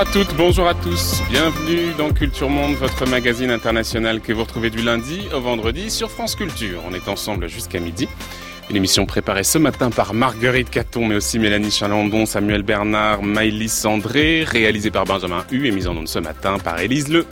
Bonjour à toutes, bonjour à tous. Bienvenue dans Culture Monde, votre magazine international que vous retrouvez du lundi au vendredi sur France Culture. On est ensemble jusqu'à midi. Une émission préparée ce matin par Marguerite Caton, mais aussi Mélanie Chalandon, Samuel Bernard, Maïlis André, réalisée par Benjamin Hu et mise en onde ce matin par Élise Le.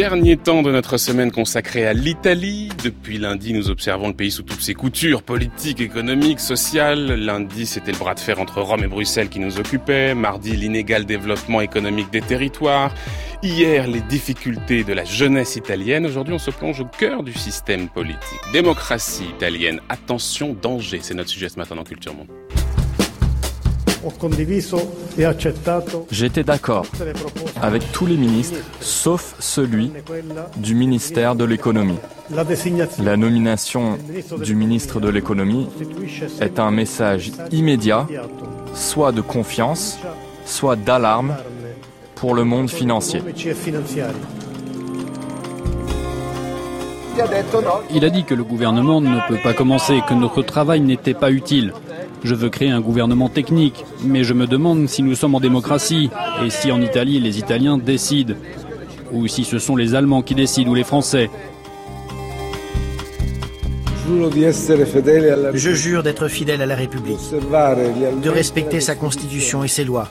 Dernier temps de notre semaine consacrée à l'Italie. Depuis lundi, nous observons le pays sous toutes ses coutures, politiques, économiques, sociales. Lundi, c'était le bras de fer entre Rome et Bruxelles qui nous occupait. Mardi, l'inégal développement économique des territoires. Hier, les difficultés de la jeunesse italienne. Aujourd'hui, on se plonge au cœur du système politique. Démocratie italienne. Attention, danger. C'est notre sujet ce matin dans Culture Monde. J'étais d'accord avec tous les ministres, sauf celui du ministère de l'économie. La nomination du ministre de l'économie est un message immédiat, soit de confiance, soit d'alarme pour le monde financier. Il a dit que le gouvernement ne peut pas commencer, que notre travail n'était pas utile. Je veux créer un gouvernement technique, mais je me demande si nous sommes en démocratie et si en Italie les Italiens décident, ou si ce sont les Allemands qui décident ou les Français. Je jure d'être fidèle à la République, de respecter sa constitution et ses lois,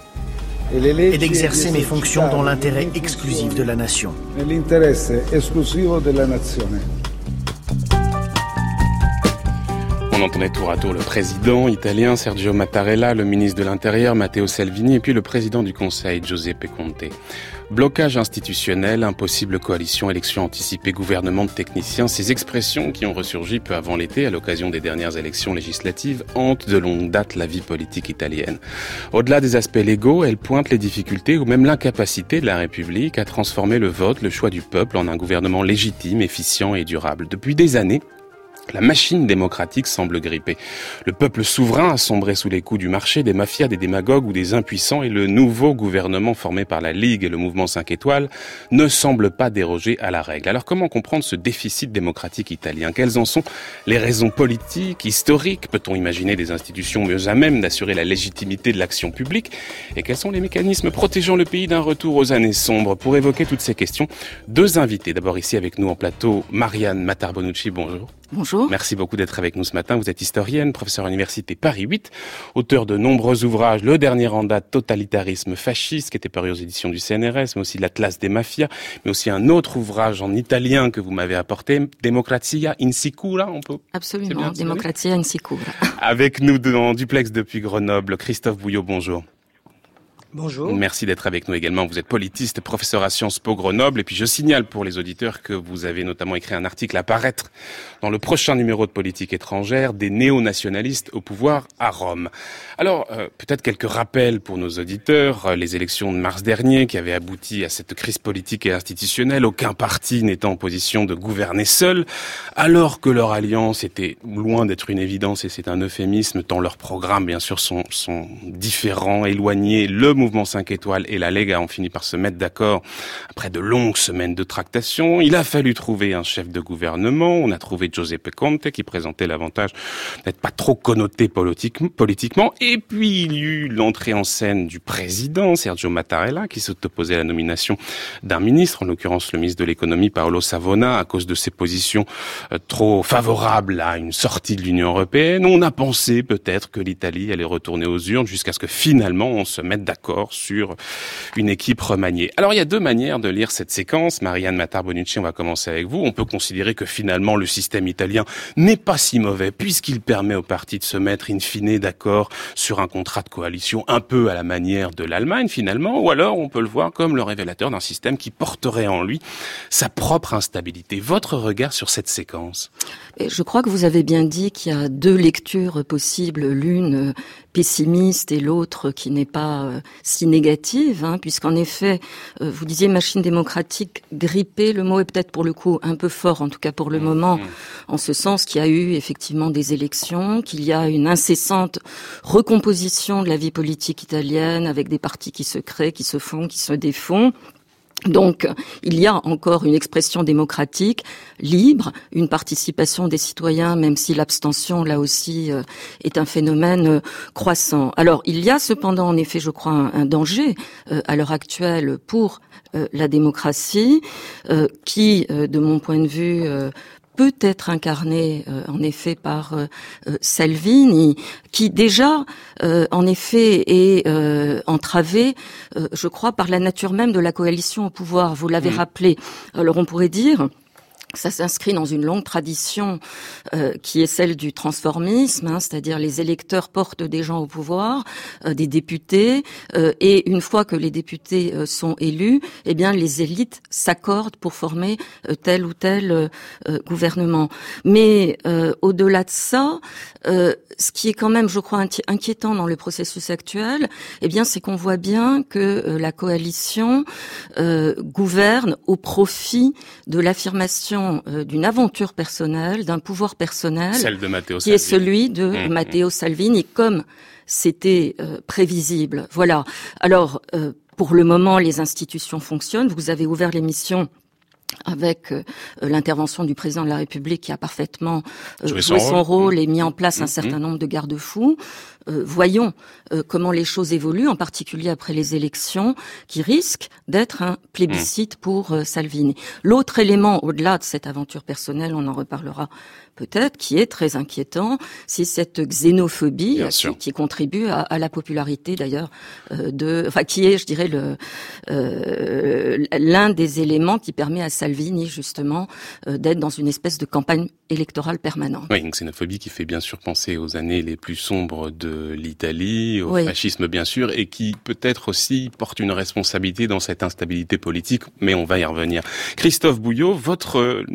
et d'exercer mes fonctions dans l'intérêt exclusif de la nation. On entendait tour à tour le président italien Sergio Mattarella, le ministre de l'Intérieur Matteo Salvini et puis le président du Conseil Giuseppe Conte. Blocage institutionnel, impossible coalition, élection anticipée, gouvernement de techniciens, ces expressions qui ont ressurgi peu avant l'été à l'occasion des dernières élections législatives hantent de longue date la vie politique italienne. Au-delà des aspects légaux, elles pointent les difficultés ou même l'incapacité de la République à transformer le vote, le choix du peuple en un gouvernement légitime, efficient et durable. Depuis des années, la machine démocratique semble gripper. Le peuple souverain a sombré sous les coups du marché, des mafias, des démagogues ou des impuissants et le nouveau gouvernement formé par la Ligue et le mouvement 5 étoiles ne semble pas déroger à la règle. Alors comment comprendre ce déficit démocratique italien? Quelles en sont les raisons politiques, historiques? Peut-on imaginer des institutions mieux à même d'assurer la légitimité de l'action publique? Et quels sont les mécanismes protégeant le pays d'un retour aux années sombres? Pour évoquer toutes ces questions, deux invités. D'abord ici avec nous en plateau, Marianne Matarbonucci, bonjour. Bonjour. Merci beaucoup d'être avec nous ce matin. Vous êtes historienne, professeure à l'université Paris 8, auteur de nombreux ouvrages, le dernier en date, Totalitarisme fasciste, qui était paru aux éditions du CNRS, mais aussi l'Atlas des mafias, mais aussi un autre ouvrage en italien que vous m'avez apporté, Democrazia insicura, on peut Absolument, Democrazia insicura. Avec nous en duplex depuis Grenoble, Christophe Bouillot, bonjour. Bonjour. Merci d'être avec nous également. Vous êtes politiste, professeur à Sciences Po Grenoble. Et puis je signale pour les auditeurs que vous avez notamment écrit un article à paraître dans le prochain numéro de Politique étrangère des néo-nationalistes au pouvoir à Rome. Alors, euh, peut-être quelques rappels pour nos auditeurs. Euh, les élections de mars dernier qui avaient abouti à cette crise politique et institutionnelle, aucun parti n'étant en position de gouverner seul, alors que leur alliance était loin d'être une évidence et c'est un euphémisme, tant leurs programmes, bien sûr, sont, sont différents, éloignés. Mouvement 5 étoiles et la Lega ont fini par se mettre d'accord après de longues semaines de tractation. Il a fallu trouver un chef de gouvernement. On a trouvé Giuseppe Conte qui présentait l'avantage d'être pas trop connoté politiquement. Et puis il y eut l'entrée en scène du président Sergio Mattarella qui s'opposait à la nomination d'un ministre, en l'occurrence le ministre de l'économie Paolo Savona, à cause de ses positions euh, trop favorables à une sortie de l'Union européenne. On a pensé peut-être que l'Italie allait retourner aux urnes jusqu'à ce que finalement on se mette d'accord sur une équipe remaniée. Alors il y a deux manières de lire cette séquence. Marianne Matar-Bonucci, on va commencer avec vous. On peut considérer que finalement le système italien n'est pas si mauvais puisqu'il permet aux partis de se mettre in fine d'accord sur un contrat de coalition un peu à la manière de l'Allemagne finalement, ou alors on peut le voir comme le révélateur d'un système qui porterait en lui sa propre instabilité. Votre regard sur cette séquence? Je crois que vous avez bien dit qu'il y a deux lectures possibles, l'une pessimiste et l'autre qui n'est pas euh, si négative, hein, puisqu'en effet, euh, vous disiez machine démocratique grippée, le mot est peut-être pour le coup un peu fort, en tout cas pour le mmh, moment, mmh. en ce sens qu'il y a eu effectivement des élections, qu'il y a une incessante recomposition de la vie politique italienne avec des partis qui se créent, qui se font, qui se défont Donc, il y a encore une expression démocratique libre, une participation des citoyens, même si l'abstention, là aussi, euh, est un phénomène euh, croissant. Alors, il y a cependant, en effet, je crois, un, danger euh, à l'heure actuelle pour la démocratie, qui, de mon point de vue, peut être incarné euh, en effet par euh, euh, Salvini, qui déjà en effet est entravé, je crois, par la nature même de la coalition au pouvoir. Vous l'avez mmh. rappelé. Alors on pourrait dire ça s'inscrit dans une longue tradition euh, qui est celle du transformisme, hein, c'est-à-dire les électeurs portent des gens au pouvoir, euh, des députés, euh, et une fois que les députés sont élus, eh bien les élites s'accordent pour former tel ou tel gouvernement. Mais au-delà de ça, ce qui est quand même, je crois, inquiétant dans le processus actuel, eh bien, c'est qu'on voit bien que la coalition gouverne au profit de l'affirmation euh, d'une aventure personnelle, d'un pouvoir personnel, qui est celui de mmh, mmh. Matteo Salvini, comme c'était euh, prévisible. Voilà. Alors, euh, pour le moment, les institutions fonctionnent. Vous avez ouvert l'émission avec l'intervention du président de la République qui a parfaitement joué son, rôle, mmh. et mis en place un certain nombre de garde-fous. Euh, voyons euh, comment les choses évoluent, en particulier après les élections, qui risquent d'être un plébiscite mmh. pour euh, Salvini. L'autre élément, au-delà de cette aventure personnelle, on en reparlera peut-être, qui est très inquiétant, c'est cette xénophobie qui, contribue à, la popularité d'ailleurs de, enfin qui est, je dirais, le l'un des éléments qui permet à Salvini justement d'être dans une espèce de campagne électorale permanente. Oui, une xénophobie qui fait bien sûr penser aux années les plus sombres de l'Italie, au fascisme bien sûr, et qui peut-être aussi porte une responsabilité dans cette instabilité politique, mais on va y revenir. Christophe Bouillot, votre euh,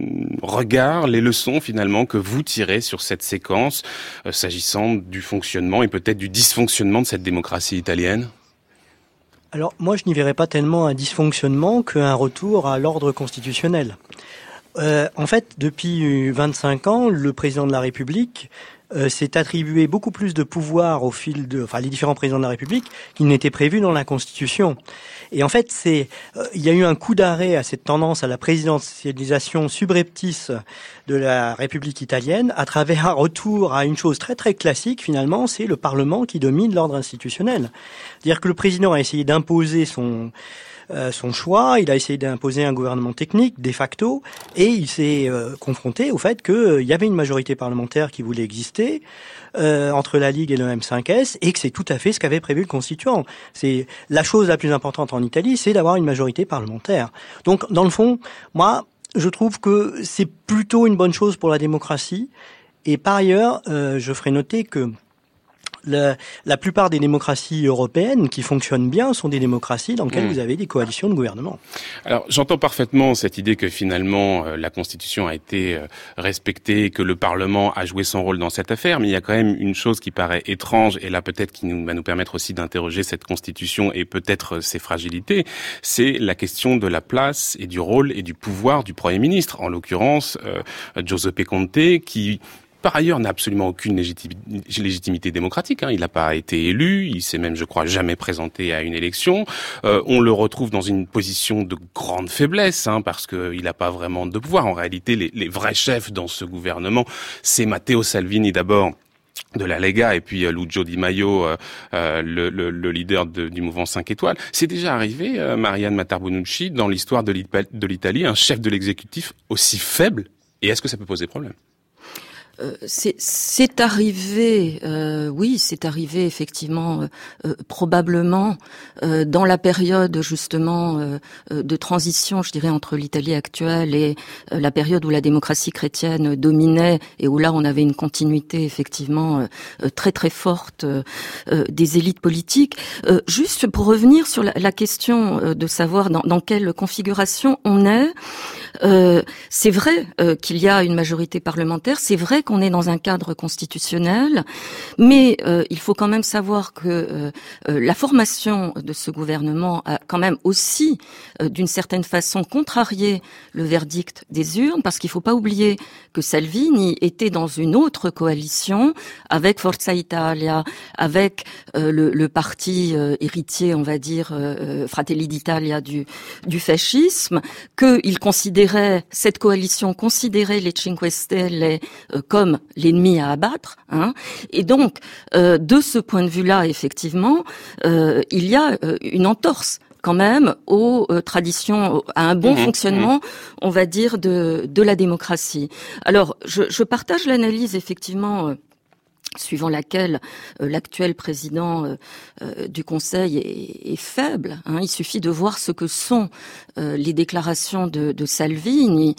regard, les leçons finalement que vous tirez sur cette séquence, euh, s'agissant du fonctionnement et peut-être du dysfonctionnement de cette démocratie italienne? Alors moi je n'y verrais pas tellement un dysfonctionnement qu'un retour à l'ordre constitutionnel. Euh, en fait, depuis 25 ans, le président de la République euh, s'est attribué beaucoup plus de pouvoir au fil de, enfin, les différents présidents de la République qu'il n'était prévu dans la Constitution. Et en fait, c'est, euh, il y a eu un coup d'arrêt à cette tendance à la présidentialisation subreptice de la République italienne à travers un retour à une chose très très classique finalement, c'est le Parlement qui domine l'ordre institutionnel. C'est-à-dire que le président a essayé d'imposer son euh, son choix, il a essayé d'imposer un gouvernement technique de facto, et il s'est euh, confronté au fait qu'il euh, y avait une majorité parlementaire qui voulait exister entre la Ligue et le M5S, et que c'est tout à fait ce qu'avait prévu le constituant. C'est la chose la plus importante en Italie, c'est d'avoir une majorité parlementaire. Donc, dans le fond, moi, je trouve que c'est plutôt une bonne chose pour la démocratie. Et par ailleurs, je ferai noter que la, la, plupart des démocraties européennes qui fonctionnent bien sont des démocraties dans lesquelles hmm. vous avez des coalitions de gouvernement. Alors j'entends parfaitement cette idée que finalement euh, la Constitution a été euh, respectée, que le Parlement a joué son rôle dans cette affaire, mais il y a quand même une chose qui paraît étrange, et là peut-être qui nous, va nous permettre aussi d'interroger cette Constitution et peut-être euh, ses fragilités, c'est la question de la place et du rôle et du pouvoir du Premier ministre, en l'occurrence Giuseppe Conte, qui par ailleurs, n'a absolument aucune légitimité démocratique. Hein. Il n'a pas été élu, il s'est même, je crois, jamais présenté à une élection. Euh, on le retrouve dans une position de grande faiblesse, hein, parce qu'il n'a pas vraiment de pouvoir. En réalité, les, vrais chefs dans ce gouvernement, c'est Matteo Salvini d'abord de la Lega et puis euh, Lucio Di Maio, euh, euh le, le, le, leader de, du mouvement 5 étoiles. C'est déjà arrivé, euh, Marianne Matarbonucci, dans l'histoire de l'Italie, un chef de l'exécutif aussi faible Et est-ce que ça peut poser problème? Euh, c'est arrivé, euh, oui, c'est arrivé effectivement, euh, euh probablement euh, dans la période justement de transition, je dirais, entre l'Italie actuelle et la période où la démocratie chrétienne dominait et où là on avait une continuité effectivement très très forte des élites politiques. juste pour revenir sur la, la question de savoir dans, dans, quelle configuration on est, c'est vrai qu'il y a une majorité parlementaire, c'est vrai qu'on est dans un cadre constitutionnel, mais euh, il faut quand même savoir que euh, euh, la formation de ce gouvernement a quand même aussi, d'une certaine façon, contrarié le verdict des urnes, parce qu'il ne faut pas oublier que Salvini était dans une autre coalition avec Forza Italia, avec le, le, parti héritier, on va dire, Fratelli d'Italia du, du fascisme, qu'il considérait, cette coalition considérait les Cinque Stelle euh, comme l'ennemi à abattre. Hein. Et donc, euh, de ce point de vue-là, effectivement, euh, il y a une entorse quand même aux traditions, à un bon mmh fonctionnement, mmh. on va dire, de, de la démocratie. Alors, je, je partage l'analyse effectivement suivant laquelle euh, l'actuel président euh, euh, du Conseil est, faible. Hein. Il suffit de voir ce que sont les déclarations de, de Salvini.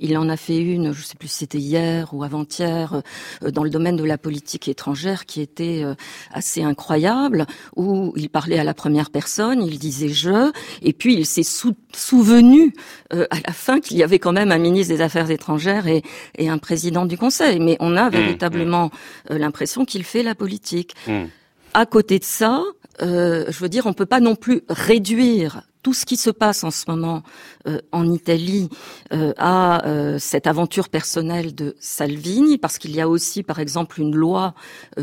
il en a fait une, je ne sais plus si c'était hier ou avant-hier, dans le domaine de la politique étrangère, qui était assez incroyable, où il parlait à la première personne, il disait je, et puis il s'est souvenu à la fin qu'il y avait quand même un ministre des Affaires étrangères et, et un président du Conseil. Mais on a mmh, véritablement mmh. L'impression qu'il fait la politique. Hmm. À côté de ça, euh, je veux dire, on peut pas non plus réduire tout ce qui se passe en ce moment euh, en Italie euh, à euh, cette aventure personnelle de Salvini, parce qu'il y a aussi, par exemple, une loi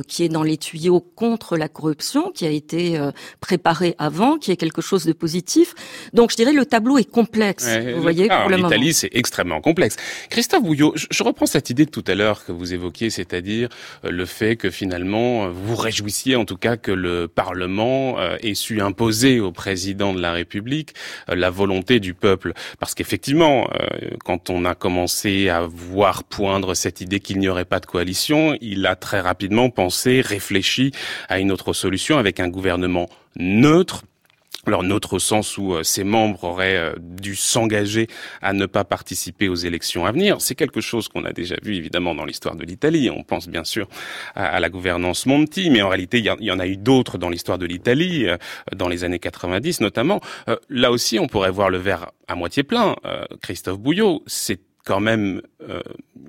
qui est dans les tuyaux contre la corruption, qui a été préparée avant, qui est quelque chose de positif. Donc, je dirais le tableau est complexe. vous voyez, ah, en Italie, c'est extrêmement complexe. Christophe Bouillot, je, reprends cette idée de tout à l'heure que vous évoquiez, c'est-à-dire le fait que finalement vous réjouissiez, en tout cas, que le Parlement ait su imposer au président de la République euh, la volonté du peuple. Parce qu'effectivement, euh, quand on a commencé à voir poindre cette idée qu'il n'y aurait pas de coalition, il a très rapidement pensé, réfléchi à une autre solution avec un gouvernement neutre alors notre sens où ses euh, membres auraient euh, dû s'engager à ne pas participer aux élections à venir, c'est quelque chose qu'on a déjà vu évidemment dans l'histoire de l'Italie. On pense bien sûr à, la gouvernance Monti, mais en réalité il y, en a eu d'autres dans l'histoire de l'Italie, euh, dans les années 90 notamment. là aussi, on pourrait voir le verre à moitié plein. Christophe Bouillot, c'est quand même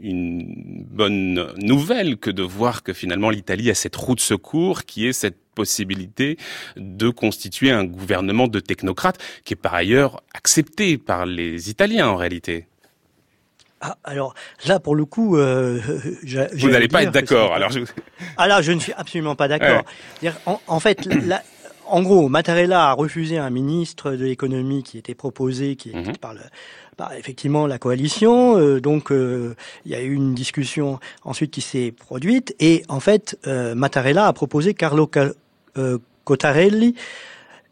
une bonne nouvelle que de voir que finalement l'Italie a cette roue de secours qui est cette possibilité de constituer un gouvernement de technocrates qui est par ailleurs accepté par les Italiens en réalité. Ah, alors là, pour le coup, euh, vous n'allez pas être d'accord. Alors, je... ah là, je ne suis absolument pas d'accord. En, fait, en gros, Mattarella a refusé un ministre de l'économie qui était proposé, qui, mm par le par effectivement la coalition. Euh, donc euh, il y a eu une discussion ensuite qui s'est produite et en fait euh, Mattarella a proposé Carlo Cottarelli.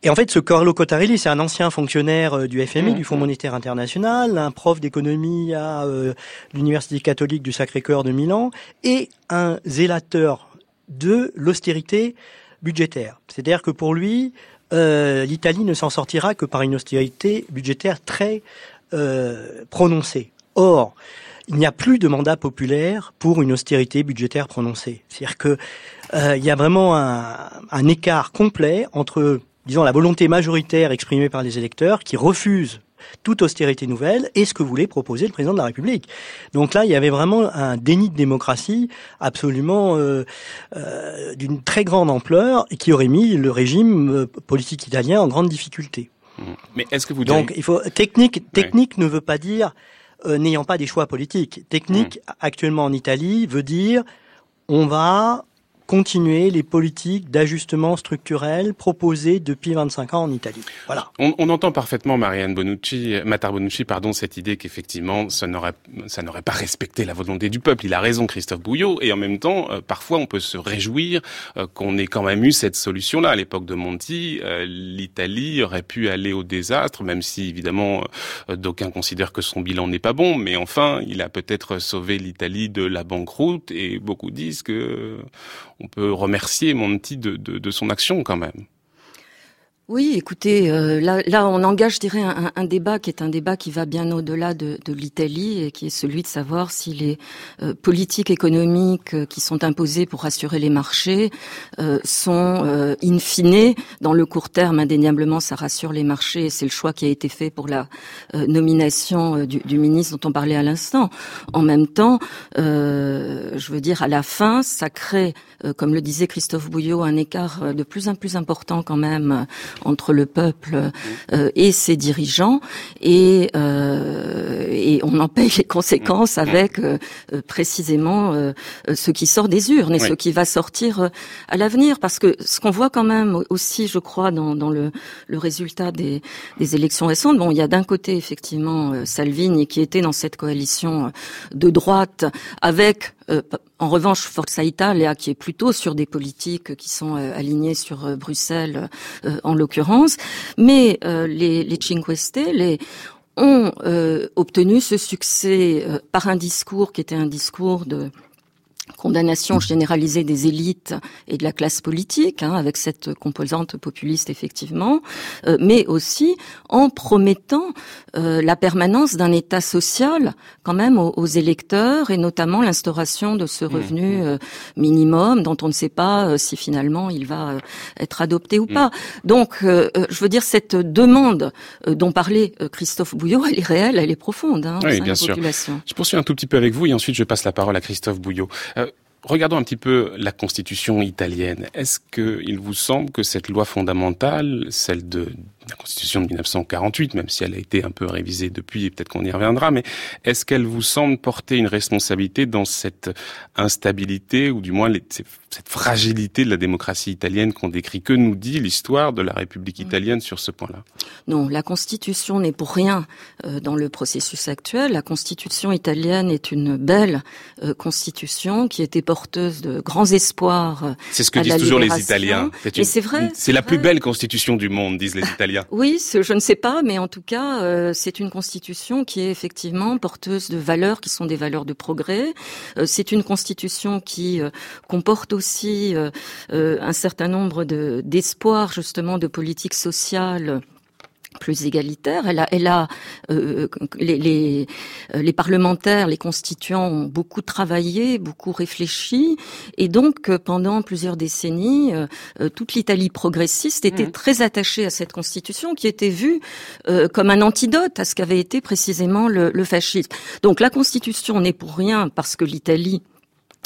Et en fait, ce Carlo Cottarelli, c'est un ancien fonctionnaire du FMI, du Fonds monétaire international, un prof d'économie à l'Université catholique du Sacré-Cœur de Milan, et un zélateur de l'austérité budgétaire. C'est-à-dire que pour lui, l'Italie ne s'en sortira que par une austérité budgétaire très prononcée. Or, il n'y a plus de mandat populaire pour une austérité budgétaire prononcée. C'est-à-dire que euh, il y a vraiment un, un, écart complet entre, disons, la volonté majoritaire exprimée par les électeurs qui refusent toute austérité nouvelle et ce que voulait proposer le président de la République. Donc là, il y avait vraiment un déni de démocratie absolument euh, euh, d'une très grande ampleur et qui aurait mis le régime euh, politique italien en grande difficulté. Mais est-ce que vous donc il faut technique technique ne veut pas dire euh, n'ayant pas des choix politiques. Technique, hmm. actuellement en Italie, veut dire on va continuer les politiques d'ajustement structurel proposées depuis 25 ans en Italie. Voilà. On, on entend parfaitement Marianne Bonucci, Matar Bonucci, pardon, cette idée qu'effectivement ça n'aurait ça n'aurait pas respecté la volonté du peuple. Il a raison, Christophe Bouillot, et en même temps, euh, parfois on peut se réjouir euh, qu'on ait quand même eu cette solution-là. À l'époque de Monti, euh, l'Italie aurait pu aller au désastre, même si évidemment d'aucuns considèrent que son bilan n'est pas bon, mais enfin, il a peut-être sauvé l'Italie de la banqueroute, et beaucoup disent que on peut remercier Monti de, de, de son action quand même. Oui, écoutez, euh, là, là, on engage, je dirais, un, débat qui est un débat qui va bien au-delà de, l'Italie et qui est celui de savoir si les euh, politiques économiques euh, qui sont imposées pour rassurer les marchés sont in fine, dans le court terme, indéniablement, ça rassure les marchés. C'est le choix qui a été fait pour la nomination du, du, ministre dont on parlait à l'instant. En même temps, je veux dire, à la fin, ça crée, comme le disait Christophe Bouillot, un écart de plus en plus important quand même entre le peuple euh, et ses dirigeants, et, euh, et on en paye les conséquences avec euh, précisément ce qui sort des urnes et ce qui va sortir à l'avenir. Parce que ce qu'on voit quand même aussi, je crois, dans, dans le, le résultat des, des élections récentes, bon, il y a d'un côté effectivement Salvini qui était dans cette coalition de droite avec euh, en revanche, Forza Italia, qui est plutôt sur des politiques qui sont euh, alignées sur euh, Bruxelles, en l'occurrence, mais les, les Cinque Stelle ont obtenu ce succès par un discours qui était un discours de condamnation généralisée des élites et de la classe politique, hein, avec cette composante populiste effectivement, euh, mais aussi en promettant euh, la permanence d'un État social quand même aux, électeurs et notamment l'instauration de ce mmh, revenu mmh. Euh, minimum dont on ne sait pas si finalement il va être adopté ou mmh. pas. Donc, je veux dire cette demande dont parlait Christophe Bouillot, elle est réelle, elle est profonde. Hein, oui, bien sûr. Je poursuis un tout petit peu avec vous et ensuite je passe la parole à Christophe Bouillot. Regardons un petit peu la constitution italienne. Est-ce qu'il vous semble que cette loi fondamentale, celle de la Constitution de 1948, même si elle a été un peu révisée depuis, et peut-être qu'on y reviendra, mais est-ce qu'elle vous semble porter une responsabilité dans cette instabilité, ou du moins cette fragilité de la démocratie italienne qu'on décrit? Que nous dit l'histoire de la République italienne sur ce point-là? Non, la Constitution n'est pour rien euh, dans le processus actuel. La Constitution italienne est une belle euh, Constitution qui était porteuse de grands espoirs. C'est ce que disent toujours les Italiens. C'est vrai. C'est la plus belle Constitution du monde, disent les Italiens. Oui, je ne sais pas, mais en tout cas, euh, c'est une constitution qui est effectivement porteuse de valeurs qui sont des valeurs de progrès. Euh, c'est une constitution qui euh, comporte aussi un certain nombre d'espoirs justement de politique sociale plus égalitaire. Elle a, elle a euh, les, les, euh, les, parlementaires, les constituants ont beaucoup travaillé, beaucoup réfléchi, et donc euh, pendant plusieurs décennies, toute l'Italie progressiste était mmh. très attachée à cette constitution qui était vue comme un antidote à ce qu'avait été précisément le, le fascisme. Donc la constitution n'est pour rien parce que l'Italie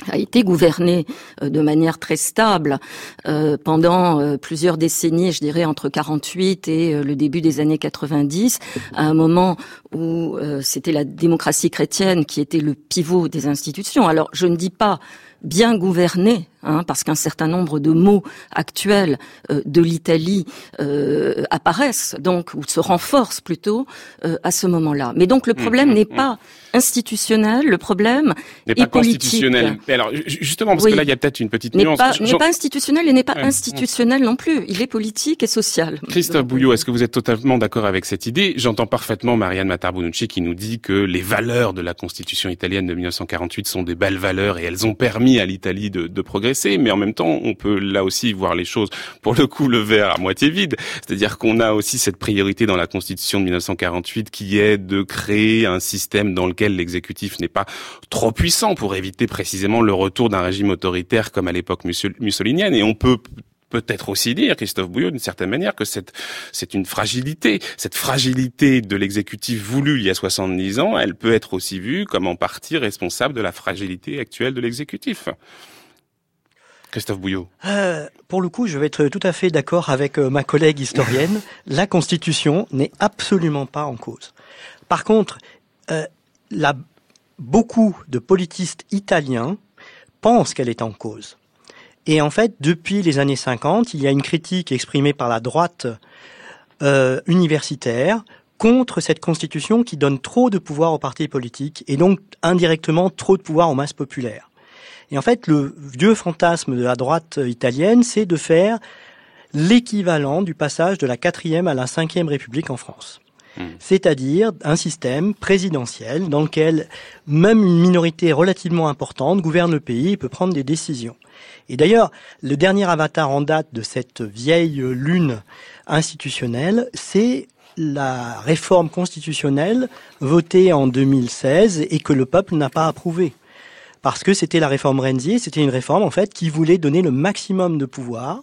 a été gouverné euh, de manière très stable euh, pendant euh, plusieurs décennies, je dirais entre 48 et le début des années 90, à un moment où c'était la démocratie chrétienne qui était le pivot des institutions. Alors je ne dis pas bien gouverné, hein, parce qu'un certain nombre de mots actuels euh, de l'Italie euh, apparaissent, donc ou se renforcent plutôt euh, à ce moment-là. Mais donc le mmh, problème mmh, n'est mmh. pas institutionnel, le problème n'est pas constitutionnel. Mais alors justement, parce que là il y a peut-être une petite nuance. N'est pas institutionnel et n'est pas institutionnel non plus. Il est politique et social. Christophe Bouillot, est-ce que vous êtes totalement d'accord avec cette idée? J'entends parfaitement Marianne Matarbonucci qui nous dit que les valeurs de la Constitution italienne de 1948 sont des belles valeurs et elles ont permis à l'Italie de, de, progresser, mais en même temps, on peut là aussi voir les choses, pour le coup, le verre à moitié vide. C'est-à-dire qu'on a aussi cette priorité dans la Constitution de 1948 qui est de créer un système dans lequel l'exécutif n'est pas trop puissant pour éviter précisément le retour d'un régime autoritaire comme à l'époque mussolinienne. Et on peut peut-être aussi dire, Christophe Bouillot, d'une certaine manière, que c'est, c'est une fragilité. Cette fragilité de l'exécutif voulu il y a 70 ans, elle peut être aussi vue comme en partie responsable de la fragilité actuelle de l'exécutif. Christophe Bouillot. Euh, pour le coup, je vais être tout à fait d'accord avec euh, ma collègue historienne. la Constitution n'est absolument pas en cause. Par contre, euh, la, beaucoup de politistes italiens pensent qu'elle est en cause. Et en fait, depuis les années 50, il y a une critique exprimée par la droite euh, universitaire contre cette constitution qui donne trop de pouvoir aux partis politiques et donc indirectement trop de pouvoir aux masses populaires. Et en fait, le vieux fantasme de la droite italienne, c'est de faire l'équivalent du passage de la quatrième à la cinquième république en France. Hmm. C'est-à-dire un système présidentiel dans lequel même une minorité relativement importante gouverne le pays et peut prendre des décisions. Et d'ailleurs, le dernier avatar en date de cette vieille lune institutionnelle, c'est la réforme constitutionnelle votée en 2016 et que le peuple n'a pas approuvée. Parce que c'était la réforme Renzi, c'était une réforme en fait qui voulait donner le maximum de pouvoir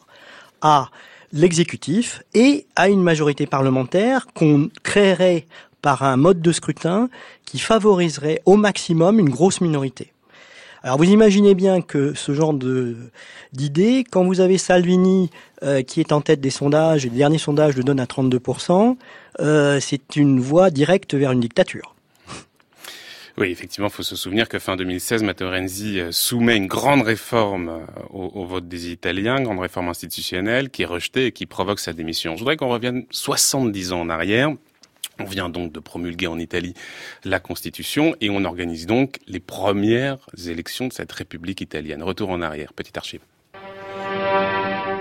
à l'exécutif et à une majorité parlementaire qu'on créerait par un mode de scrutin qui favoriserait au maximum une grosse minorité. Alors vous imaginez bien que ce genre d'idée, quand vous avez Salvini euh, qui est en tête des sondages, et le dernier sondage le donne à 32%, euh, c'est une voie directe vers une dictature. Oui, effectivement, il faut se souvenir que fin 2016, Matteo Renzi euh, soumet une grande réforme euh, au, vote des Italiens, grande réforme institutionnelle, qui est rejetée et qui provoque sa démission. Je voudrais qu'on revienne 70 ans en arrière. On vient donc de promulguer en Italie la Constitution et on organise donc les premières élections de cette République italienne. Retour en arrière, petite archive.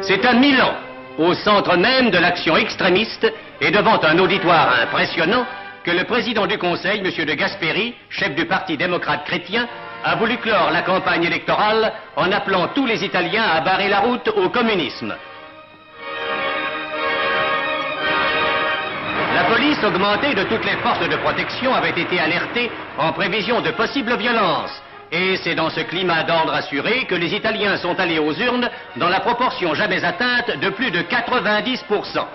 C'est à Milan, au centre même de l'action extrémiste et devant un auditoire impressionnant, que le président du Conseil, M. de Gasperi, chef du Parti démocrate chrétien, a voulu clore la campagne électorale en appelant tous les Italiens à barrer la route au communisme. La police augmentée de toutes les forces de protection avait été alertée en prévision de possibles violences. Et c'est dans ce climat d'ordre assuré que les Italiens sont allés aux urnes dans la proportion jamais atteinte de plus de 90%.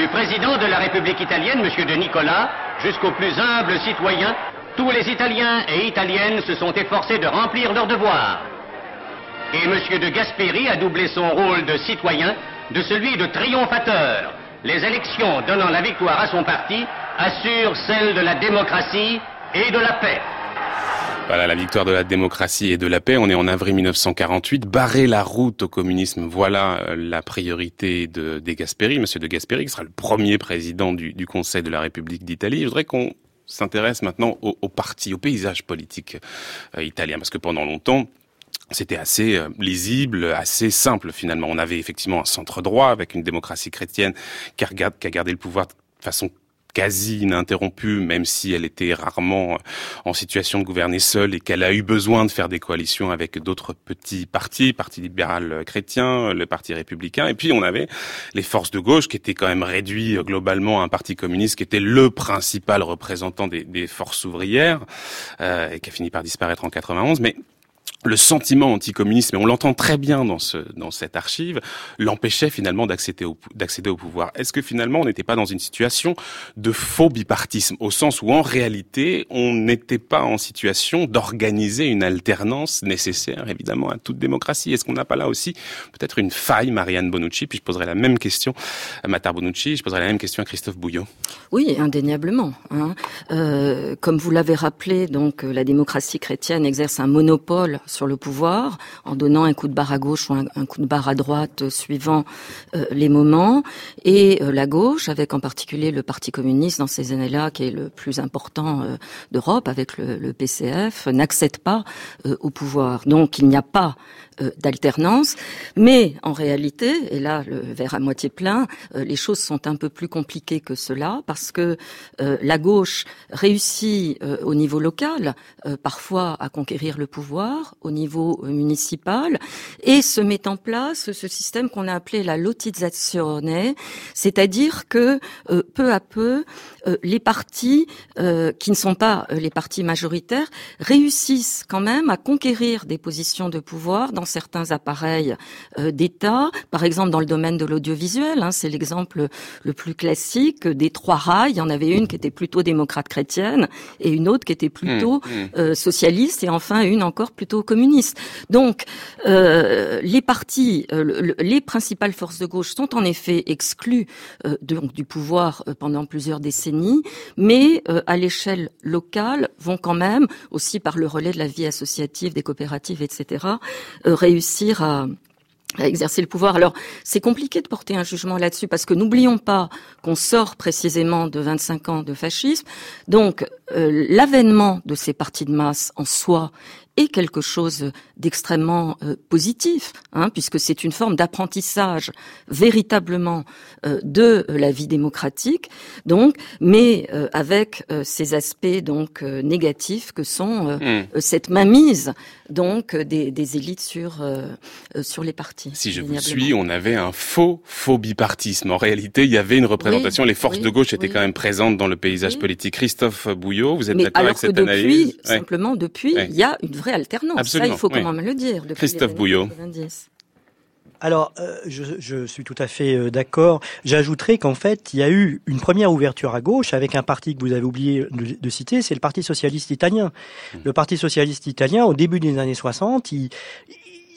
Du président de la République italienne, M. de Nicolas, jusqu'aux plus humbles citoyens, tous les Italiens et Italiennes se sont efforcés de remplir leurs devoirs. Et M. de Gasperi a doublé son rôle de citoyen de celui de triomphateur. Les élections donnant la victoire à son parti assurent celle de la démocratie et de la paix. Voilà, la victoire de la démocratie et de la paix. On est en avril 1948. Barrer la route au communisme, voilà euh, la priorité de, des Gasperi. Monsieur de Gasperi, qui sera le premier président du, Conseil de la République d'Italie. Je voudrais qu'on s'intéresse maintenant au, au, parti, au paysage politique euh, italien, parce que pendant longtemps, c'était assez euh, lisible, assez simple finalement. On avait effectivement un centre droit avec une démocratie chrétienne qui a, qui a gardé le pouvoir de façon quasi ininterrompue, même si elle était rarement en situation de gouverner seule et qu'elle a eu besoin de faire des coalitions avec d'autres petits partis, Parti libéral chrétien, le Parti républicain, et puis on avait les forces de gauche qui étaient quand même réduits globalement à un parti communiste qui était le principal représentant des, des forces ouvrières euh, et qui a fini par disparaître en 91, mais le sentiment anticommuniste, mais on l'entend très bien dans, ce, dans cette archive, l'empêchait finalement d'accéder au, au pouvoir. Est-ce que finalement on n'était pas dans une situation de faux bipartisme, au sens où en réalité on n'était pas en situation d'organiser une alternance nécessaire évidemment à toute démocratie? Est-ce qu'on n'a pas là aussi peut-être une faille, Marianne Bonucci? Puis je poserai la même question à Matar Bonucci, je poserai la même question à Christophe Bouillot. Oui, indéniablement. Hein. Euh, comme vous l'avez rappelé, donc la démocratie chrétienne exerce un monopole sur le pouvoir en donnant un coup de barre à gauche ou un, coup de barre à droite euh, suivant euh, les moments. Et euh, la gauche, avec en particulier le Parti communiste dans ces années-là, qui est le plus important d'Europe, avec le, le PCF, n'accède pas au pouvoir. Donc il n'y a pas euh, d'alternance. Mais en réalité, et là le verre à moitié plein, euh, les choses sont un peu plus compliquées que cela parce que euh, la gauche réussit au niveau local parfois à conquérir le pouvoir au niveau municipal et se met en place ce système qu'on a appelé la lotizazione, c'est-à-dire que peu à peu les partis qui ne sont pas les partis majoritaires réussissent quand même à conquérir des positions de pouvoir dans certains appareils euh, d'État, par exemple dans le domaine de l'audiovisuel. Hein, c'est l'exemple le plus classique des trois rails. Il y en avait une qui était plutôt démocrate chrétienne et une autre qui était plutôt mmh, mmh. Euh, socialiste et enfin une encore plutôt communiste. Donc euh, les partis, les principales forces de gauche sont en effet exclues donc, du pouvoir pendant plusieurs décennies, mais à l'échelle locale vont quand même aussi par le relais de la vie associative, des coopératives, etc réussir à, exercer le pouvoir. Alors, c'est compliqué de porter un jugement là-dessus parce que n'oublions pas qu'on sort précisément de 25 ans de fascisme. Donc, l'avènement de ces partis de masse en soi est quelque chose d'extrêmement euh, positif, hein, puisque c'est une forme d'apprentissage véritablement euh, de la vie démocratique, donc, mais euh, avec ces aspects donc négatifs que sont hmm. cette mainmise donc des, des élites sur sur les partis. Si je vous suis, on avait un faux faux bipartisme. En réalité, il y avait une représentation. les forces de gauche étaient quand même présentes dans le paysage politique. Christophe Bouillot, vous êtes d'accord avec cette depuis, analyse Simplement, depuis, il y a une vraie alternance. Ça, il faut quand même le dire. Christophe Bouillot. Alors, euh, je, je, suis tout à fait euh, d'accord. J'ajouterais qu'en fait, il y a eu une première ouverture à gauche avec un parti que vous avez oublié de, de citer, c'est le Parti socialiste italien. Mmh. Le Parti socialiste italien, au début des années 60, il,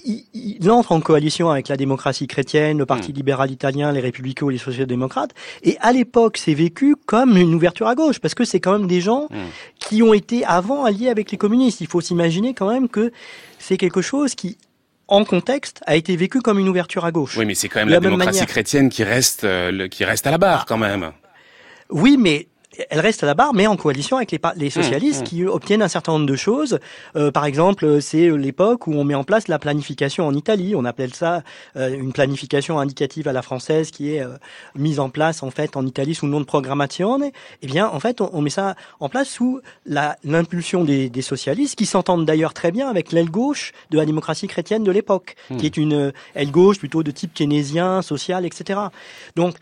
il, entre en coalition avec la démocratie chrétienne, le Parti mmh. libéral italien, les républicains ou les social-démocrates. Et à l'époque, c'est vécu comme une ouverture à gauche, parce que c'est quand même des gens mmh. qui ont été avant alliés avec les communistes. Il faut s'imaginer quand même que c'est quelque chose qui en contexte, a été vécu comme une ouverture à gauche. Oui, mais c'est quand même la, démocratie chrétienne qui reste, euh, qui reste à la barre, quand même. Oui, mais elle reste à la barre, mais en coalition avec les, les mmh, socialistes mmh. qui obtiennent un certain nombre de choses. Euh, par exemple, c'est l'époque où on met en place la planification en Italie. On appelle ça euh, une planification indicative à la française qui est euh, mise en place en fait en Italie sous le nom de programmation. Eh bien, en fait, on, met ça en place sous l'impulsion des, des, socialistes qui s'entendent d'ailleurs très bien avec l'aile gauche de la démocratie chrétienne de l'époque, mmh. qui est une aile gauche plutôt de type keynésien, social, etc. Donc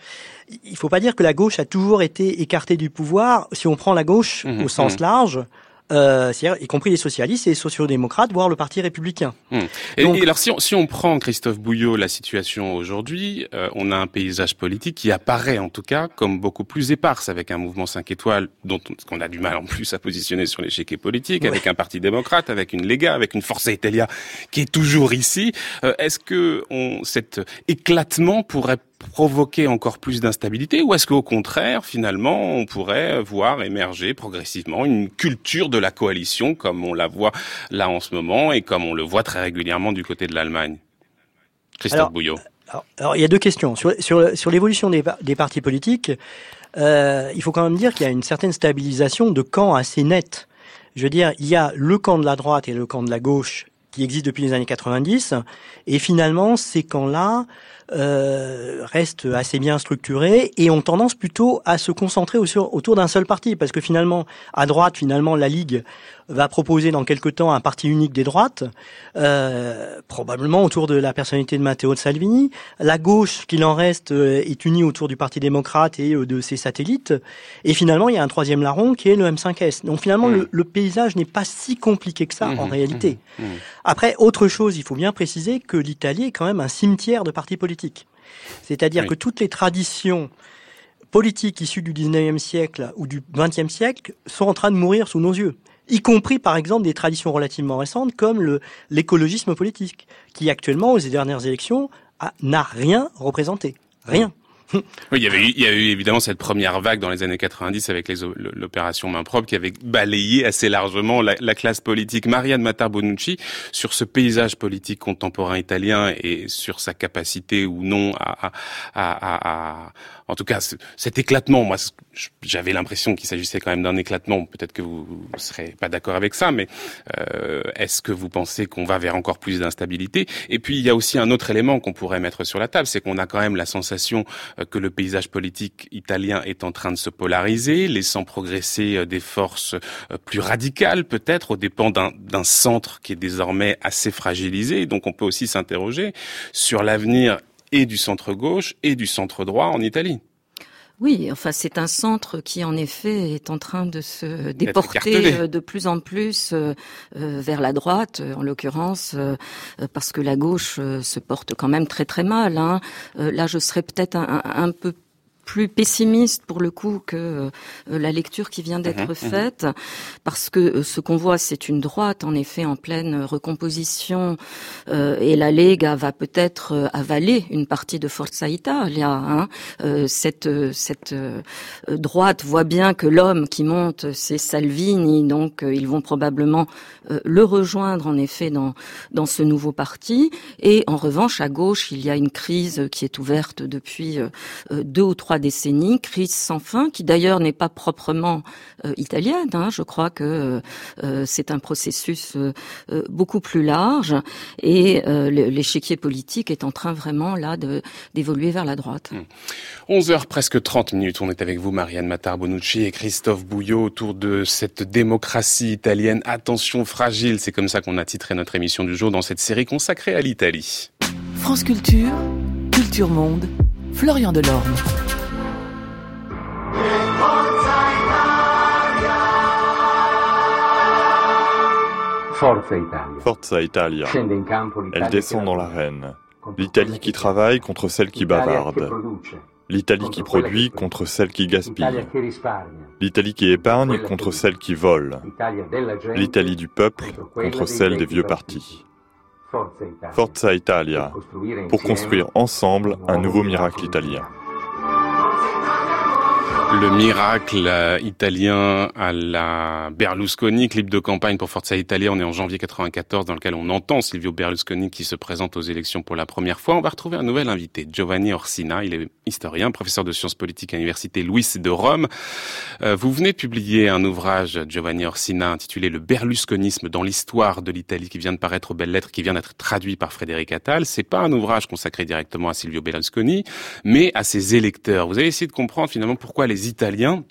il faut pas dire que la gauche a toujours été écartée du pouvoir. Si on prend la gauche mmh, au sens mmh. large, euh, y compris les socialistes et les sociodémocrates, voire le Parti républicain. Mmh. Et, alors, si on, si on, prend Christophe Bouillot, la situation aujourd'hui, euh, on a un paysage politique qui apparaît en tout cas comme beaucoup plus éparse, avec un mouvement 5 étoiles dont on, a du mal en plus à positionner sur l'échiquier politique, avec un Parti démocrate, avec une Lega, avec une Forza Italia qui est toujours ici. Euh, est-ce que on, cet éclatement pourrait provoquer encore plus d'instabilité ou est-ce qu'au contraire, finalement, on pourrait voir émerger progressivement une culture de la coalition comme on la voit là en ce moment et comme on le voit très régulièrement du côté de l'Allemagne? Christophe Bouillot. Alors, il y a deux questions. Sur, sur, sur l'évolution des, des, partis politiques, euh, il faut quand même dire qu'il y a une certaine stabilisation de camps assez nette. Je veux dire, il y a le camp de la droite et le camp de la gauche qui existent depuis les années 90, et finalement, ces camps-là euh, restent assez bien structurés et ont tendance plutôt à se concentrer autour d'un seul parti, parce que finalement, à droite, finalement, la Ligue va proposer dans quelque temps un parti unique des droites, euh, probablement autour de la personnalité de Matteo Salvini. La gauche, qu'il en reste, euh, est unie autour du Parti démocrate et euh, de ses satellites. Et finalement, il y a un troisième larron qui est le M5S. Donc finalement, mmh. le, paysage n'est pas si compliqué que ça en mmh. réalité. Mmh. Après, autre chose, il faut bien préciser que l'Italie est quand même un cimetière de partis politiques. C'est-à-dire que toutes les traditions politiques issues du 19e siècle ou du 20e siècle sont en train de mourir sous nos yeux y compris par exemple des traditions relativement récentes comme l'écologisme politique, qui actuellement aux dernières élections n'a rien représenté. Rien. Oui, il y, avait eu, a eu évidemment cette première vague dans les années 90 avec l'opération main propre qui avait balayé assez largement la, la classe politique. Marianne Matar Bonucci, sur ce paysage politique contemporain italien et sur sa capacité ou non à en tout cas, cet éclatement, moi, j'avais l'impression qu'il s'agissait quand même d'un éclatement. Peut-être que vous ne serez pas d'accord avec ça, mais euh, est-ce que vous pensez qu'on va vers encore plus d'instabilité? Et puis, il y a aussi un autre élément qu'on pourrait mettre sur la table, c'est qu'on a quand même la sensation euh, que le paysage politique italien est en train de se polariser, laissant progresser euh, des forces plus radicales, peut-être, aux dépens d'un centre qui est désormais assez fragilisé. Donc, on peut aussi s'interroger sur l'avenir et du centre-gauche et du centre-droit en Italie. Oui, enfin c'est un centre qui en effet est en train de se déporter euh, de plus en plus euh, euh, vers la droite, en l'occurrence, parce que la gauche se porte quand même très très mal. Hein. Là, je serais peut-être un, un peu plus pessimiste pour le coup que euh, la lecture qui vient d'être mhm, mhm. faite, parce que euh, ce qu'on voit, c'est une droite en effet en pleine recomposition, euh, et la Lega va peut-être avaler une partie de Forza Italia. Hein. cette cette droite voit bien que l'homme qui monte, c'est Salvini, donc ils vont probablement le rejoindre en effet dans dans ce nouveau parti. Et en revanche, à gauche, il y a une crise qui est ouverte depuis deux ou trois décennies, crise sans fin, qui d'ailleurs n'est pas proprement italienne. Hein. Je crois que c'est un processus beaucoup plus large et l'échiquier politique est en train vraiment là d'évoluer vers la droite. 11 heures presque 30 minutes, on est avec vous Marianne Matar-Bonucci et Christophe Bouillot autour de cette démocratie italienne. Attention fragile, c'est comme ça qu'on a titré notre émission du jour dans cette série consacrée à l'Italie. France Culture, Culture Monde, Florian Delorme. Forza Italia. Elle descend dans l'arène. L'Italie qui travaille contre celle qui bavarde. L'Italie qui produit contre celle qui gaspille. L'Italie qui épargne contre celle qui vole. L'Italie du peuple contre celle des vieux partis. Forza Italia, pour construire ensemble un nouveau miracle italien. Le miracle euh, italien à la Berlusconi, clip de campagne pour Forza Italia. On est en janvier 94 dans lequel on entend Silvio Berlusconi qui se présente aux élections pour la première fois. On va retrouver un nouvel invité, Giovanni Orsina. Il est historien, professeur de sciences politiques à l'université Louis de Rome. Euh, vous venez publier un ouvrage, Giovanni Orsina, intitulé Le Berlusconisme dans l'histoire de l'Italie qui vient de paraître aux belles lettres, qui vient d'être traduit par Frédéric Attal. C'est pas un ouvrage consacré directement à Silvio Berlusconi, mais à ses électeurs. Vous avez essayé de comprendre finalement pourquoi les Italiens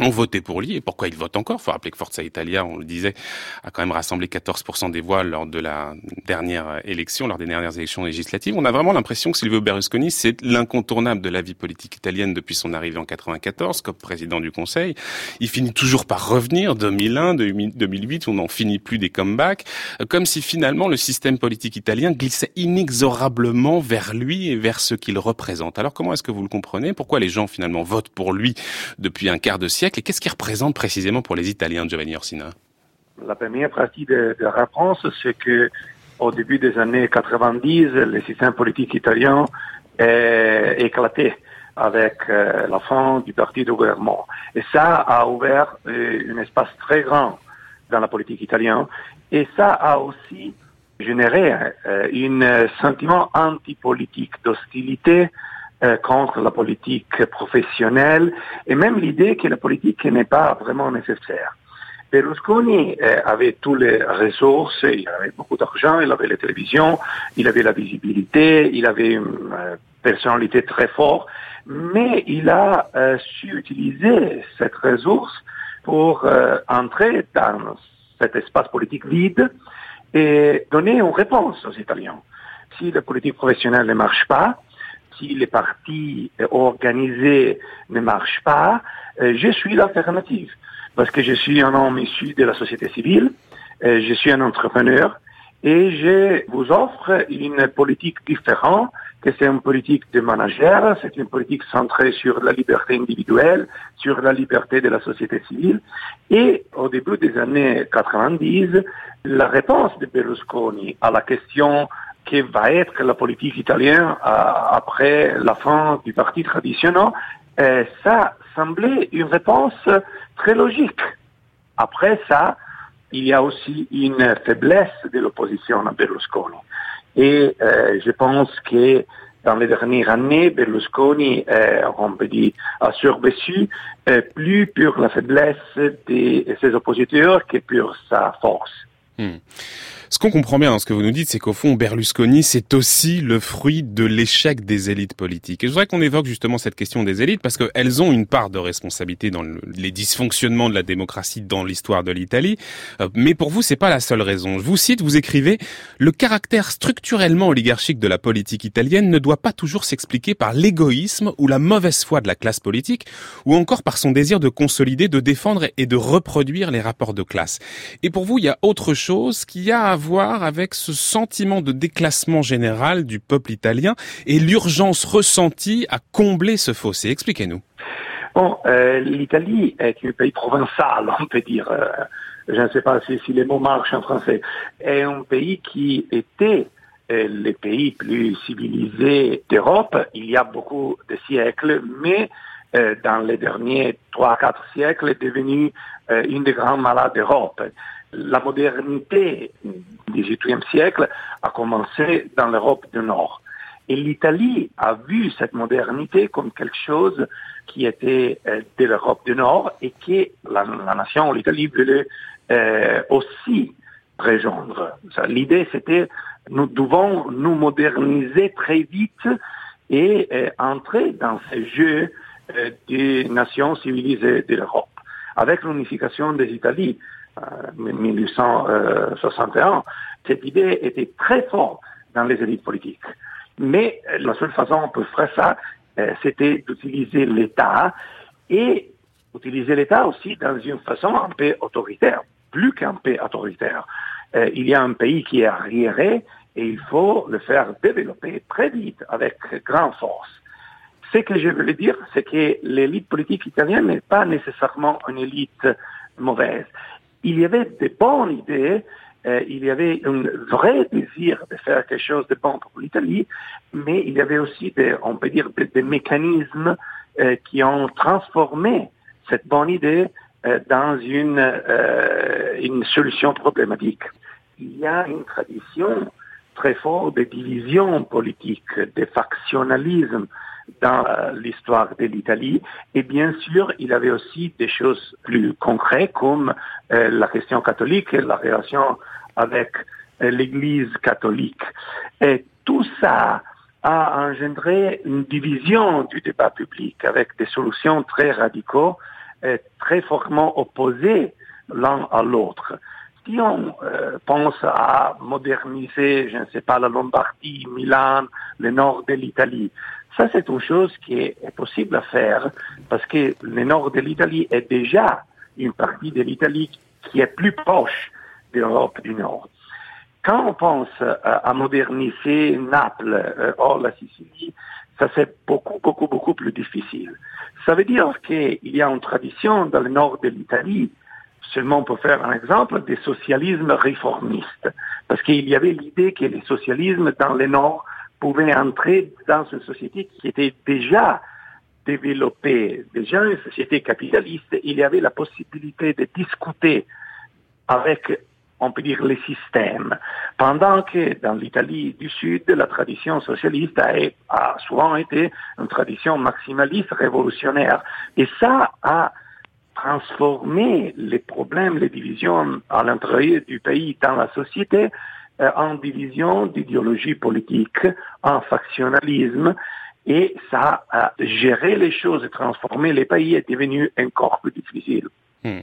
ont voté pour lui et pourquoi ils votent encore? Il faut rappeler que Forza Italia, on le disait, a quand même rassemblé 14% des voix lors de la dernière élection, lors des dernières élections législatives. On a vraiment l'impression que Silvio Berlusconi, c'est l'incontournable de la vie politique italienne depuis son arrivée en 94 comme président du Conseil. Il finit toujours par revenir, 2001, 2008, on n'en finit plus des comebacks, comme si finalement le système politique italien glissait inexorablement vers lui et vers ce qu'il représente. Alors comment est-ce que vous le comprenez? Pourquoi les gens finalement votent pour lui depuis un quart de siècle? Et qu'est-ce qu'il représente précisément pour les Italiens, Giovanni Orsina? La première partie de, la réponse, c'est que au début des années 90, le système politique italien est éclaté avec euh, la fin du parti de gouvernement. Et ça a ouvert euh, un espace très grand dans la politique italienne. Et ça a aussi généré euh, un sentiment antipolitique, d'hostilité euh, contre la politique professionnelle et même l'idée que la politique n'est pas vraiment nécessaire. Berlusconi euh, avait toutes les ressources, il avait beaucoup d'argent, il avait la télévision, il avait la visibilité, il avait une euh, personnalité très forte, mais il a su utiliser cette ressource pour entrer dans cet espace politique vide et donner une réponse aux Italiens. Si la politique professionnelle ne marche pas, si les partis organisés ne marchent pas, euh, je suis l'alternative. Parce que je suis un homme issu de la société civile, euh, je suis un entrepreneur, et je vous offre une politique différente, que c'est une politique de manager, c'est une politique centrée sur la liberté individuelle, sur la liberté de la société civile. Et au début des années 90, la réponse de Berlusconi à la question qui va être la politique italienne euh, après la fin du parti traditionnel, euh, ça semblait une réponse très logique. Après ça, il y a aussi une faiblesse de l'opposition à Berlusconi. Et euh, je pense que dans les dernières années, Berlusconi, on peut dire, a survécu plus pour la faiblesse de ses oppositeurs que pour sa force. Hmm. Ce qu'on comprend bien dans ce que vous nous dites, c'est qu'au fond, Berlusconi, c'est aussi le fruit de l'échec des élites politiques. Et je voudrais qu'on évoque justement cette question des élites, parce qu'elles ont une part de responsabilité dans les dysfonctionnements de la démocratie dans l'histoire de l'Italie. Euh, mais pour vous, c'est pas la seule raison. Je vous cite, vous écrivez, le caractère structurellement oligarchique de la politique italienne ne doit pas toujours s'expliquer par l'égoïsme ou la mauvaise foi de la classe politique, ou encore par son désir de consolider, de défendre et de reproduire les rapports de classe. Et pour vous, il y a autre chose qui a voir avec ce sentiment de déclassement général du peuple italien et l'urgence ressentie à combler ce fossé. Expliquez-nous. Bon, euh, l'Italie est un pays provincial, on peut dire. Euh, je ne sais pas si, les mots marchent en français. Est un pays qui était euh, le pays plus civilisé d'Europe il y a beaucoup de siècles, mais dans les derniers trois, quatre siècles est devenu une des grands malades d'Europe la modernité du XVIIIe siècle a commencé dans l'Europe du Nord. Et l'Italie a vu cette modernité comme quelque chose qui était euh, de l'Europe du Nord et que la, nation, l'Italie, voulait euh, aussi rejoindre. L'idée, c'était nous devons nous moderniser très vite et euh, entrer dans ce jeu des nations civilisées de l'Europe. Avec l'unification des Italies 1861, cette idée était très forte dans les élites politiques. Mais la seule façon pour faire ça, euh, c'était d'utiliser l'État et utiliser l'État aussi dans une façon un peu autoritaire, plus qu'un peu autoritaire. Euh, il y a un pays qui est arriéré et il faut le faire développer très vite avec grande force. Ce que je veux dire, c'est que l'élite politique italienne n'est pas nécessairement une élite mauvaise. Il y avait de bonnes idées, euh, il y avait un vrai désir de faire quelque chose de bon pour l'Italie, mais il y avait aussi, des, on peut dire, des, mécanismes euh, qui ont transformé cette bonne idée euh, dans une, une solution problématique. Il y a une tradition très forte de division politique, de factionnalisme, dans euh, l'histoire de l'Italie. Et bien sûr, il avait aussi des choses plus concrètes comme euh, la question catholique et la relation avec euh, l'Église catholique. Et tout ça a engendré une division du débat public avec des solutions très radicaux, et très fortement opposées l'un à l'autre. Si on pense à moderniser, je ne sais pas, la Lombardie, Milan, le nord de l'Italie, ça, c'est une chose qui est, possible à faire parce que le nord de l'Italie est déjà une partie de l'Italie qui est plus proche de l'Europe du Nord. Quand on pense à moderniser Naples euh, hors la Sicile, ça c'est beaucoup, beaucoup, beaucoup plus difficile. Ça veut dire qu'il y a une tradition dans le nord de l'Italie, seulement pour faire un exemple, des socialismes réformistes. Parce qu'il y avait l'idée que les socialismes dans le nord pouvait entrer dans une société qui était déjà développée, déjà une société capitaliste, il y avait la possibilité de discuter avec, on peut dire, les systèmes. Pendant que dans l'Italie du Sud, la tradition socialiste a, souvent été une tradition maximaliste révolutionnaire. Et ça a transformé les problèmes, les divisions à l'intérieur du pays dans la société euh, en division d'idéologie politique, en factionnalisme, et ça a géré les choses et transformé les pays est devenu encore plus difficile. Hmm.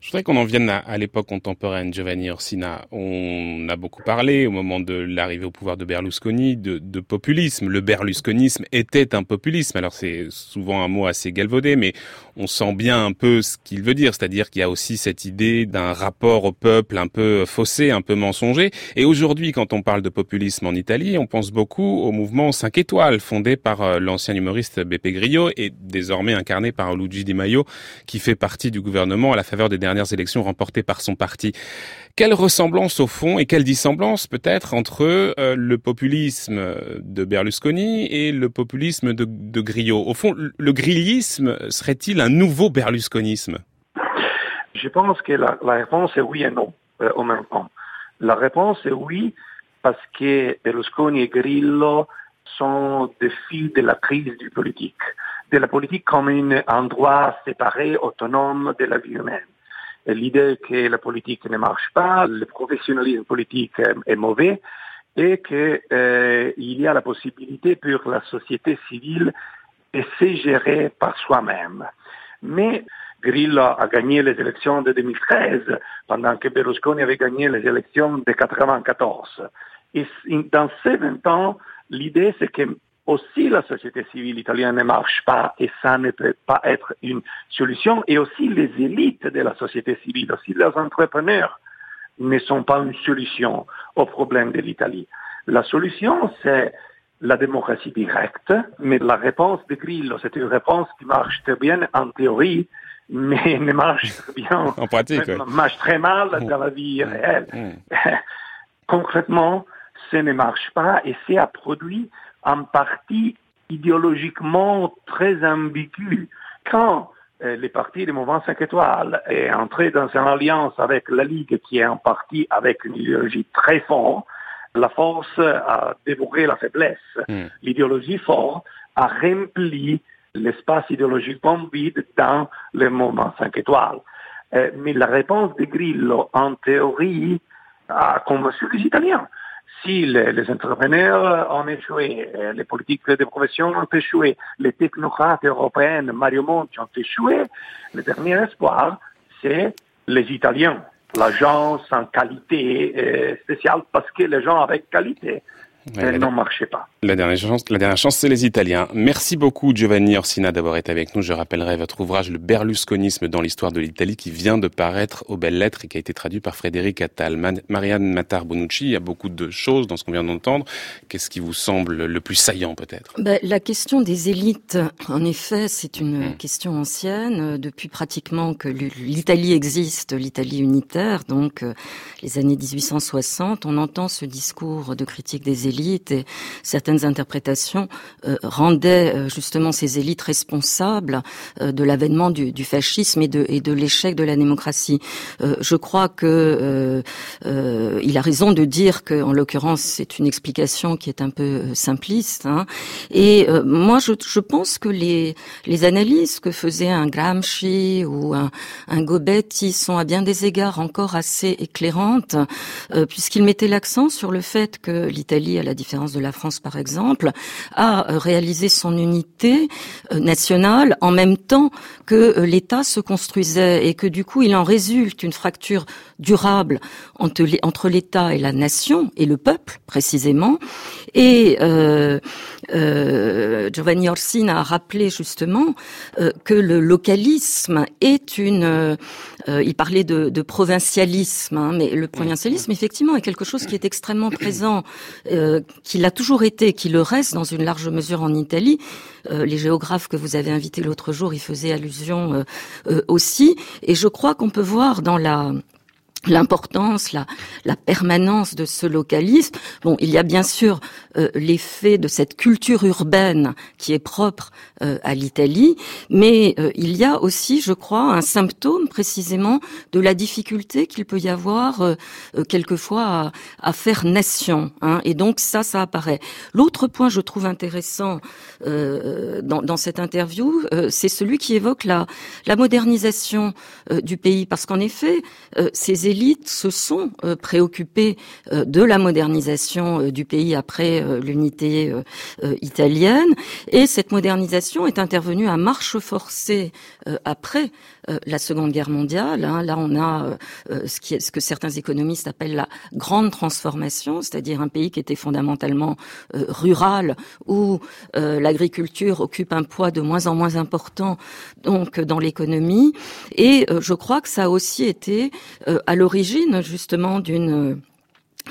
Je voudrais qu'on en vienne à, l'époque contemporaine, Giovanni Orsina. On a beaucoup parlé au moment de l'arrivée au pouvoir de Berlusconi de, de, populisme. Le berlusconisme était un populisme. Alors c'est souvent un mot assez galvaudé, mais on sent bien un peu ce qu'il veut dire. C'est-à-dire qu'il y a aussi cette idée d'un rapport au peuple un peu faussé, un peu mensonger. Et aujourd'hui, quand on parle de populisme en Italie, on pense beaucoup au mouvement 5 étoiles, fondé par euh, l'ancien humoriste Beppe Grillo et désormais incarné par Luigi Di Maio, qui fait partie du gouvernement à la faveur des dernières élections remportées par son parti. Quelle ressemblance au fond et quelle dissemblance peut-être entre euh, le populisme de Berlusconi et le populisme de, de Grillo? Au fond, le grillisme serait-il un nouveau berlusconisme? Je pense que la, réponse est oui et non euh, en même temps. La réponse est oui parce que Berlusconi et Grillo sont des fils de la crise du politique, de la politique comme un endroit séparé, autonome de la vie humaine l'idée que la politique ne marche pas, le professionnalisme politique est, mauvais et qu'il euh, y a la possibilité pour la société civile de se gérer par soi-même. Mais Grillo a gagné les élections de 2013 pendant que Berlusconi avait gagné les élections de 1994. Et dans ces 20 ans, l'idée c'est que aussi la société civile italienne ne marche pas et ça ne peut pas être une solution. Et aussi les élites de la société civile, aussi les entrepreneurs ne sont pas une solution au problème de l'Italie. La solution, c'est la démocratie directe, mais la réponse de Grillo, c'est une réponse qui marche très bien en théorie, mais ne marche très bien en pratique, marche très mal dans la vie réelle. Concrètement, ce ne marche pas et c'est a produit en partie idéologiquement très ambigu. Quand euh, les partis du mouvement 5 étoiles est entré dans une alliance avec la Ligue qui est en partie avec une idéologie très forte, la force a dévoré la faiblesse. Hmm. L'idéologie forte a rempli l'espace idéologiquement vide dans le moment 5 étoiles. Euh, mais la réponse de Grillo, en théorie, a convaincu les Italiens. Si les, entrepreneurs ont échoué, euh, les politiques de profession ont échoué, les technocrates européens, Mario Monti, ont échoué, le dernier espoir, c'est les Italiens. L'agence en qualité euh, spéciale parce que les gens avec qualité elle n'en marchait pas. La dernière chance, la dernière chance, c'est les Italiens. Merci beaucoup Giovanni Orsina d'avoir été avec nous. Je rappellerai votre ouvrage Le Berlusconisme dans l'histoire de l'Italie qui vient de paraître aux belles lettres et qui a été traduit par Frédéric Attal. Marianne Matar Bonucci, il y a beaucoup de choses dans ce qu'on vient d'entendre. Qu'est-ce qui vous semble le plus saillant peut-être? Ben, La question des élites, en effet, c'est une hmm. question ancienne. Depuis pratiquement que l'Italie existe, l'Italie unitaire, donc euh, les années 1860, on entend ce discours de critique des élites et certaines interprétations euh, rendaient euh, justement ces élites responsables euh, de l'avènement du, du, fascisme et de, et de l'échec de la démocratie. je crois que il a raison de dire que, en l'occurrence, c'est une explication qui est un peu simpliste. Hein. Et moi, je, je, pense que les, les analyses que faisait un Gramsci ou un, un Gobetti sont à bien des égards encore assez éclairantes, puisqu'ils mettaient l'accent sur le fait que l'Italie, la différence de la France par exemple, a euh, réalisé son unité euh, nationale en même temps que euh, l'État se construisait et que du coup il en résulte une fracture durable entre l'État et la nation et le peuple précisément. Et euh, euh, Giovanni Orsina a rappelé justement euh, que le localisme est une. Il parlait de, de provincialisme, hein, mais le provincialisme effectivement est quelque chose qui est extrêmement présent, qui l'a toujours été, qui le reste dans une large mesure en Italie. les géographes que vous avez invités l'autre jour y faisaient allusion aussi, et je crois qu'on peut voir dans la l'importance, la, la, permanence de ce localisme. Bon, il y a bien sûr euh, l'effet de cette culture urbaine qui est propre euh, à l'Italie, mais euh, il y a aussi, je crois, un symptôme précisément de la difficulté qu'il peut y avoir quelquefois à, à, faire nation. Hein, et donc ça, ça apparaît. L'autre point, je trouve intéressant dans, dans, cette interview, c'est celui qui évoque la, la modernisation du pays, parce qu'en effet, ces élites se sont euh, préoccupées euh, de la modernisation euh, du pays après l'unité italienne. Et cette modernisation est intervenue à marche forcée après la Seconde Guerre mondiale. Hein. Là, on a ce, qui est, ce que certains économistes appellent la grande transformation, c'est-à-dire un pays qui était fondamentalement rural où l'agriculture occupe un poids de moins en moins important donc dans l'économie. Et je crois que ça a aussi été à l'origine justement d'une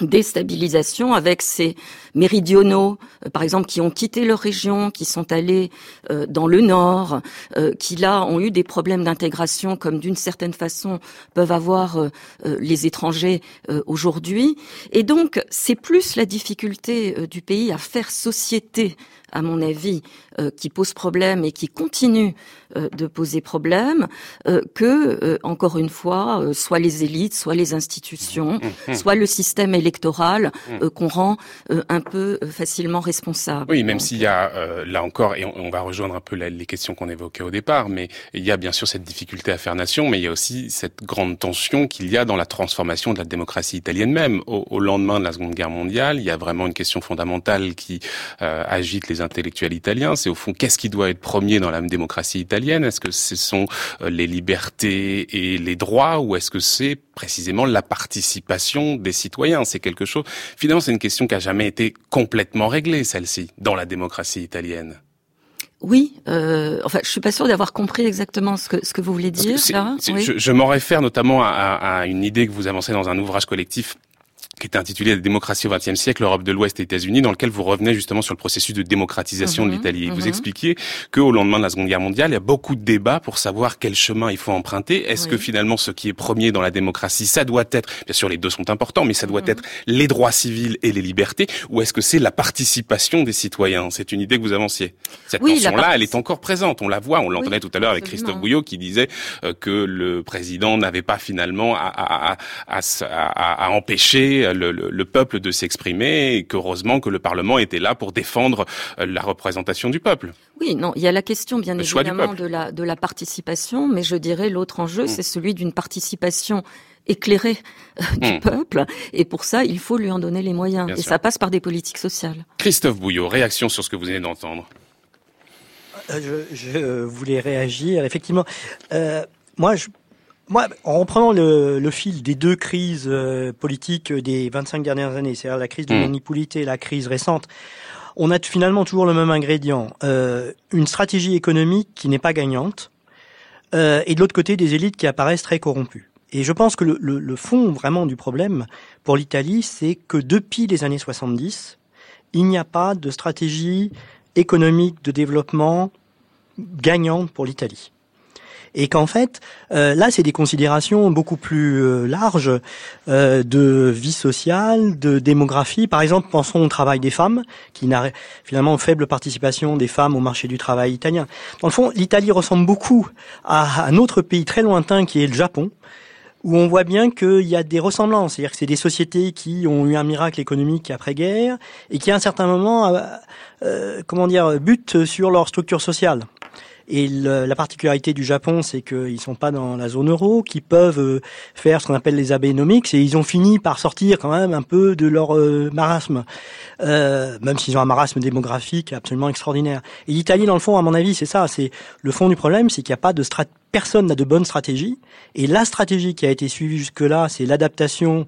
déstabilisation avec ces méridionaux, euh, par exemple, qui ont quitté leur région, qui sont allés euh, dans le nord, euh, qui là ont eu des problèmes d'intégration, comme d'une certaine façon peuvent avoir les étrangers aujourd'hui. Et donc, c'est plus la difficulté du pays à faire société à mon avis, euh, qui pose problème et qui continue euh, de poser problème, euh, que, encore une fois, soit les élites, soit les institutions, mmh, mmh. soit le système électoral mmh. qu'on rend un peu facilement responsable. Oui, même s'il y a, là encore, et on, va rejoindre un peu les questions qu'on évoquait au départ, mais il y a bien sûr cette difficulté à faire nation, mais il y a aussi cette grande tension qu'il y a dans la transformation de la démocratie italienne même. Au, au, lendemain de la Seconde Guerre mondiale, il y a vraiment une question fondamentale qui agite les intellectuels italiens, c'est au fond qu'est-ce qui doit être premier dans la démocratie italienne? Est-ce que ce sont euh, les libertés et les droits ou est-ce que c'est précisément la participation des citoyens? C'est quelque chose. Finalement, c'est une question qui a jamais été complètement réglée, celle-ci, dans la démocratie italienne. Oui, euh, enfin, je suis pas sûr d'avoir compris exactement ce que ce que vous voulez dire. je, je m'en réfère notamment à, à, une idée que vous avancez dans un ouvrage collectif qui était intitulé La démocratie au XXe siècle, l'Europe de l'Ouest et États-Unis, dans lequel vous revenez justement sur le processus de démocratisation de mhm, l'Italie. Vous mhm. expliquiez qu'au lendemain de la Seconde Guerre mondiale, il y a beaucoup de débats pour savoir quel chemin il faut emprunter. Est-ce que finalement ce qui est premier dans la démocratie, ça doit être, bien sûr les deux sont importants, mais ça doit mhm. être les droits civils et les libertés, ou est-ce que c'est la participation des citoyens? C'est une idée que vous avanciez. Cette tension-là, elle est encore présente. On la voit, on l'entendait tout à l'heure avec Christophe Bouillot qui disait euh, que le président n'avait pas finalement à, à, à, à empêcher laisser le, peuple de s'exprimer et qu'heureusement que le Parlement était là pour défendre la représentation du peuple. Oui, non, il y a la question bien évidemment de la, de la participation, mais je dirais l'autre enjeu, mm. c'est celui d'une participation éclairée du mm. peuple. Et pour ça, il faut lui en donner les moyens. et ça passe par des politiques sociales. Christophe Bouillot, réaction sur ce que vous venez d'entendre. Euh, je, voulais réagir. Effectivement, euh, moi, je, moi, en reprenant le, le, fil des deux crises euh, politiques des 25 dernières années, c'est-à-dire la crise de mmh. et la crise récente, on a finalement toujours le même ingrédient euh, une stratégie économique qui n'est pas gagnante, euh, et de l'autre côté des élites qui apparaissent très corrompues. Et je pense que le, le, le fond vraiment du problème pour l'Italie, c'est que depuis les années 70, il n'y a pas de stratégie économique de développement gagnante pour l'Italie. Et qu'en fait, euh, là, c'est des considérations beaucoup plus euh, larges euh, de vie sociale, de démographie. Par exemple, pensons au travail des femmes, qui n'a finalement faible participation des femmes au marché du travail italien. Dans le fond, l'Italie ressemble beaucoup à un autre pays très lointain qui est le Japon, où on voit bien qu'il y a des ressemblances. C'est-à-dire que c'est des sociétés qui ont eu un miracle économique après-guerre et qui, à un certain moment, euh, comment dire, butent sur leur structure sociale. Et la particularité du Japon, c'est qu'ils sont pas dans la zone euro, qu'ils peuvent euh, faire ce qu'on appelle les abénomics, et ils ont fini par sortir quand même un peu de leur euh, marasme, euh, même s'ils ont un marasme démographique absolument extraordinaire. Et l'Italie, dans le fond, à mon avis, c'est ça. C'est le fond du problème, c'est qu'il n'y a pas de strat personne n'a de bonne stratégie. Et la stratégie qui a été suivie jusque-là, c'est l'adaptation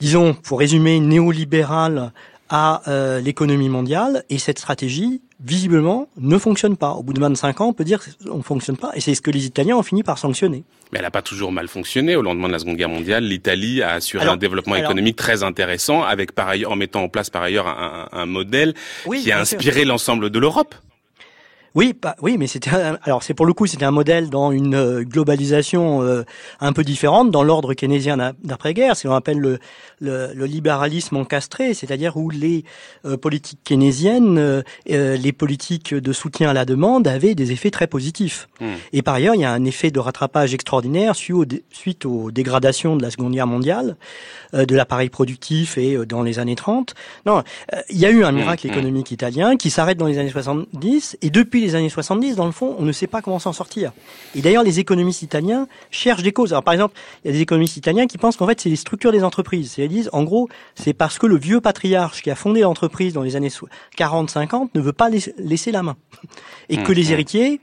disons, pour résumer, néolibérale à euh, l'économie mondiale et cette stratégie visiblement ne fonctionne pas. Au bout de 25 ans, on peut dire qu'on ne fonctionne pas et c'est ce que les Italiens ont fini par sanctionner. Mais elle n'a pas toujours mal fonctionné. Au lendemain de la Seconde Guerre mondiale, l'Italie a assuré un développement économique très intéressant, avec par ailleurs, en mettant en place par ailleurs un, un modèle qui a inspiré l'ensemble de l'Europe. Oui, pas, oui, mais c'était alors c'est pour le coup c'était un modèle dans une euh, globalisation euh, un peu différente dans l'ordre keynésien d'après-guerre, c'est ce qu'on appelle le, le, le, libéralisme encastré, c'est-à-dire où les euh, politiques keynésiennes, les politiques de soutien à la demande avaient des effets très positifs. Hmm. Et par ailleurs, il y a un effet de rattrapage extraordinaire suite aux dégradations de la Seconde Guerre mondiale, de l'appareil productif et dans les années 30. Non, il y a eu un hmm. miracle hmm. économique italien qui s'arrête dans les années 70 et depuis les années 70, dans le fond, on ne sait pas comment s'en sortir. Et d'ailleurs, les économistes italiens cherchent des causes. Alors, par exemple, il y a des économistes italiens qui pensent qu'en fait, c'est les structures des entreprises. Ils disent, en gros, c'est parce que le vieux patriarche qui a fondé l'entreprise dans les années 40-50 ne veut pas laisser la main. Et que mmh, les mmh. héritiers,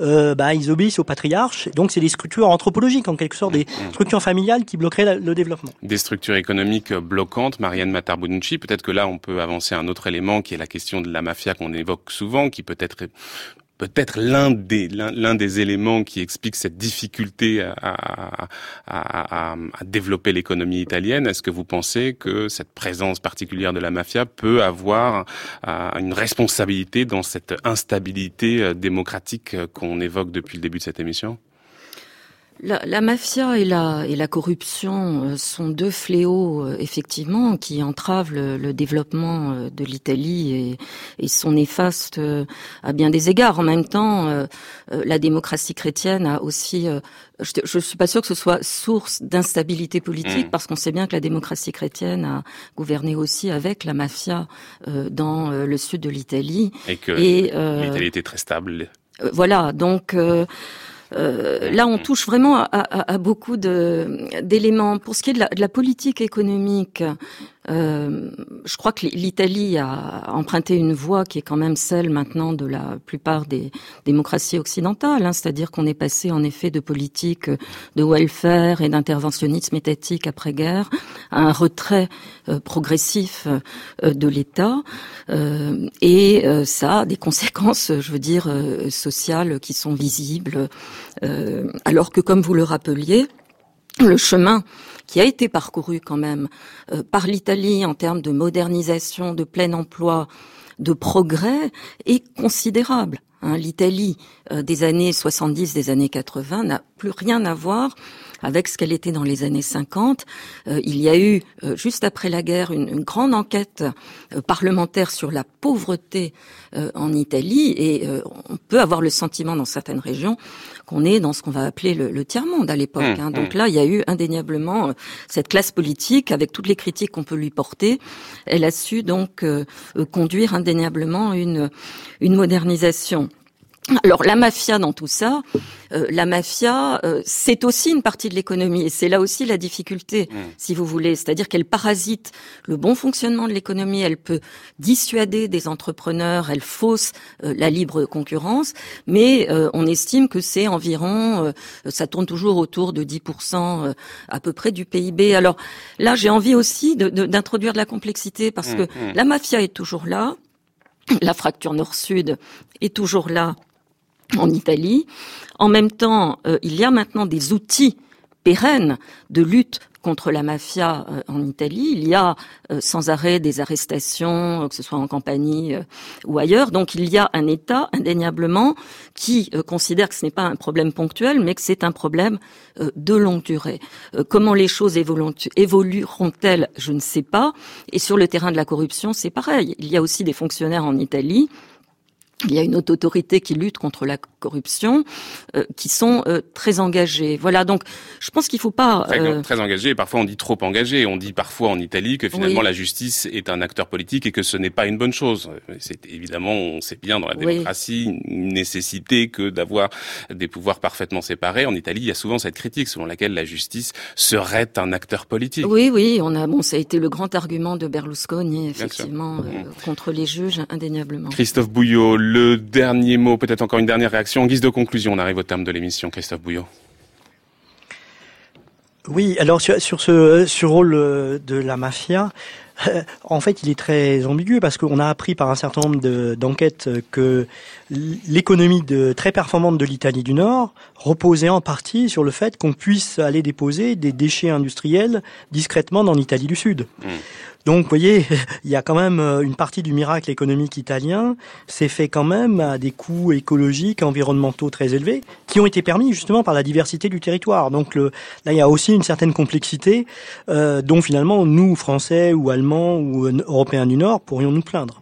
euh, bah, ils obéissent au patriarche. Donc, c'est des structures anthropologiques, en quelque sorte, des mmh, structures familiales qui bloqueraient le développement. Des structures économiques bloquantes, Marianne Matarbucci. Peut-être que là, on peut avancer un autre élément qui est la question de la mafia qu'on évoque souvent, qui peut être peut-être l'un des l'un des éléments qui explique cette difficulté à, à, à, développer l'économie italienne. Est-ce que vous pensez que cette présence particulière de la mafia peut avoir euh, une responsabilité dans cette instabilité euh, démocratique qu'on évoque depuis le début de cette émission? La, mafia et la, et la corruption euh, sont deux fléaux, euh, effectivement, qui entravent le, développement euh, de l'Italie et, et, sont néfastes à bien des égards. En même temps, la démocratie chrétienne a aussi... Je ne suis pas sûre que ce soit source d'instabilité politique, mm. parce qu'on sait bien que la démocratie chrétienne a gouverné aussi avec la mafia dans le sud de l'Italie. Et que l'Italie était très stable. Voilà, donc... Euh, là, on touche vraiment à, beaucoup d'éléments. Pour ce qui est de la politique économique, euh, je crois que l'Italie a emprunté une voie qui est quand même celle maintenant de la plupart des démocraties occidentales, hein, c'est-à-dire qu'on est passé en effet de politique de welfare et d'interventionnisme étatique après-guerre à un retrait euh, progressif euh, de l'État, euh, et ça a des conséquences, je veux dire, sociales qui sont visibles, alors que comme vous le rappeliez, le chemin qui a été parcouru quand même euh, par l'Italie en termes de modernisation, de plein emploi, de progrès est considérable. Hein. L'Italie euh, des années 70, des années 80 n'a plus rien à voir avec ce qu'elle était dans les années 50. Euh, il y a eu, euh, juste après la guerre, une, grande enquête parlementaire sur la pauvreté en Italie et on peut avoir le sentiment dans certaines régions qu'on est dans ce qu'on va appeler le, tiers-monde à l'époque. Mmh, hein. Donc mmh. là, il y a eu indéniablement cette classe politique, avec toutes les critiques qu'on peut lui porter, elle a su donc conduire indéniablement une, une modernisation. Alors la mafia dans tout ça, euh, la mafia, euh, c'est aussi une partie de l'économie et c'est là aussi la difficulté, mm. si vous voulez, c'est-à-dire qu'elle parasite le bon fonctionnement de l'économie, elle peut dissuader des entrepreneurs, elle fausse euh, la libre concurrence, mais on estime que c'est environ, ça tourne toujours autour de 10% à peu près du PIB. Alors là, j'ai envie aussi d'introduire de, la complexité parce mm, que mm. la mafia est toujours là. La fracture nord-sud est toujours là en Italie. En même temps, euh, il y a maintenant des outils pérennes de lutte contre la mafia euh, en Italie. Il y a euh, sans arrêt des arrestations, que ce soit en compagnie ou ailleurs. Donc il y a un État indéniablement qui considère que ce n'est pas un problème ponctuel, mais que c'est un problème de longue durée. comment les choses évolueront-elles? Je ne sais pas. Et sur le terrain de la corruption, c'est pareil. Il y a aussi des fonctionnaires en Italie il y a une haute autorité qui lutte contre la corruption, euh, qui sont euh, très engagés. Voilà, donc je pense qu'il faut pas... Très, euh, très engagés, parfois on dit trop engagés. On dit parfois en Italie que finalement la justice est un acteur politique et que ce n'est pas une bonne chose. C'est évidemment, on sait bien dans la démocratie, une nécessité que d'avoir des pouvoirs parfaitement séparés. En Italie, il y a souvent cette critique selon laquelle la justice serait un acteur politique. Oui, oui, on a, bon, ça a été le grand argument de Berlusconi, effectivement, mmh. contre les juges, indéniablement. Christophe Bouillot, le dernier mot, peut-être encore une dernière réaction en guise de conclusion. On arrive au terme de l'émission, Christophe Bouillot. Oui, alors sur, ce, rôle euh, de la mafia, en fait, il est très ambigu parce qu'on a appris par un certain nombre d'enquêtes que l'économie de, très performante de l'Italie du Nord reposait en partie sur le fait qu'on puisse aller déposer des déchets industriels discrètement dans l'Italie du Sud. Mmh. Donc, vous voyez, il y a quand même euh, une partie du miracle économique italien, c'est fait quand même à des coûts écologiques, environnementaux très élevés, qui ont été permis justement par la diversité du territoire. Donc là, il y a aussi une certaine complexité euh, dont finalement nous, Français ou Allemands ou Européens du Nord, pourrions nous plaindre.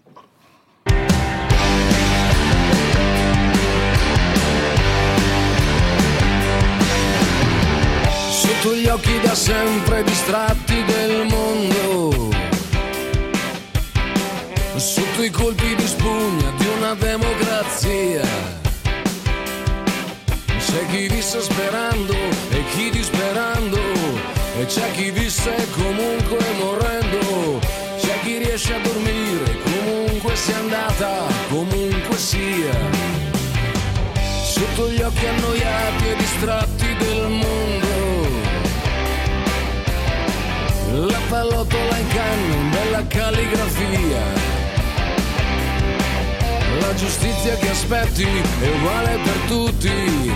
I colpi di spugna di una democrazia. C'è chi visse sperando e chi disperando, e c'è chi visse comunque morendo, c'è chi riesce a dormire comunque sia andata, comunque sia. Sotto gli occhi annoiati e distratti del mondo. La pallottola in canna bella calligrafia la giustizia che aspetti è uguale per tutti,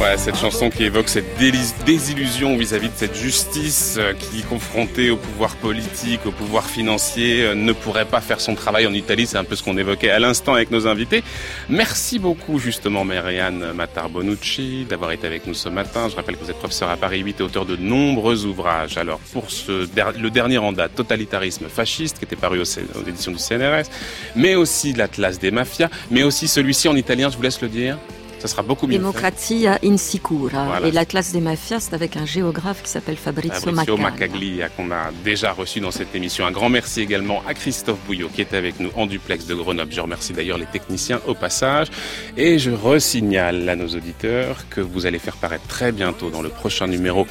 Ouais, cette chanson qui évoque cette désillusion vis-à-vis de cette justice euh, qui, confrontée au pouvoir politique, au pouvoir financier, euh, ne pourrait pas faire son travail en Italie. C'est un peu ce qu'on évoquait à l'instant avec nos invités. Merci beaucoup justement Marianne Matar-Bonucci d'avoir été avec nous ce matin. Je rappelle que vous êtes professeur à Paris 8 et auteur de nombreux ouvrages. Alors pour ce, le dernier en date, Totalitarisme fasciste, qui était paru au aux éditions du CNRS, mais aussi l'Atlas des mafias, mais aussi celui-ci en italien, je vous laisse le dire. Ça sera beaucoup mieux. Democrazia insicura. Et la classe des mafias, c'est avec un géographe qui s'appelle Fabrizio, Fabrizio Macaglia. qu'on a déjà reçu dans cette émission. Un grand merci également à Christophe Bouillot qui est avec nous en duplex de Grenoble. Je remercie d'ailleurs les techniciens au passage. Et je resignale à nos auditeurs que vous allez faire paraître très bientôt dans le prochain numéro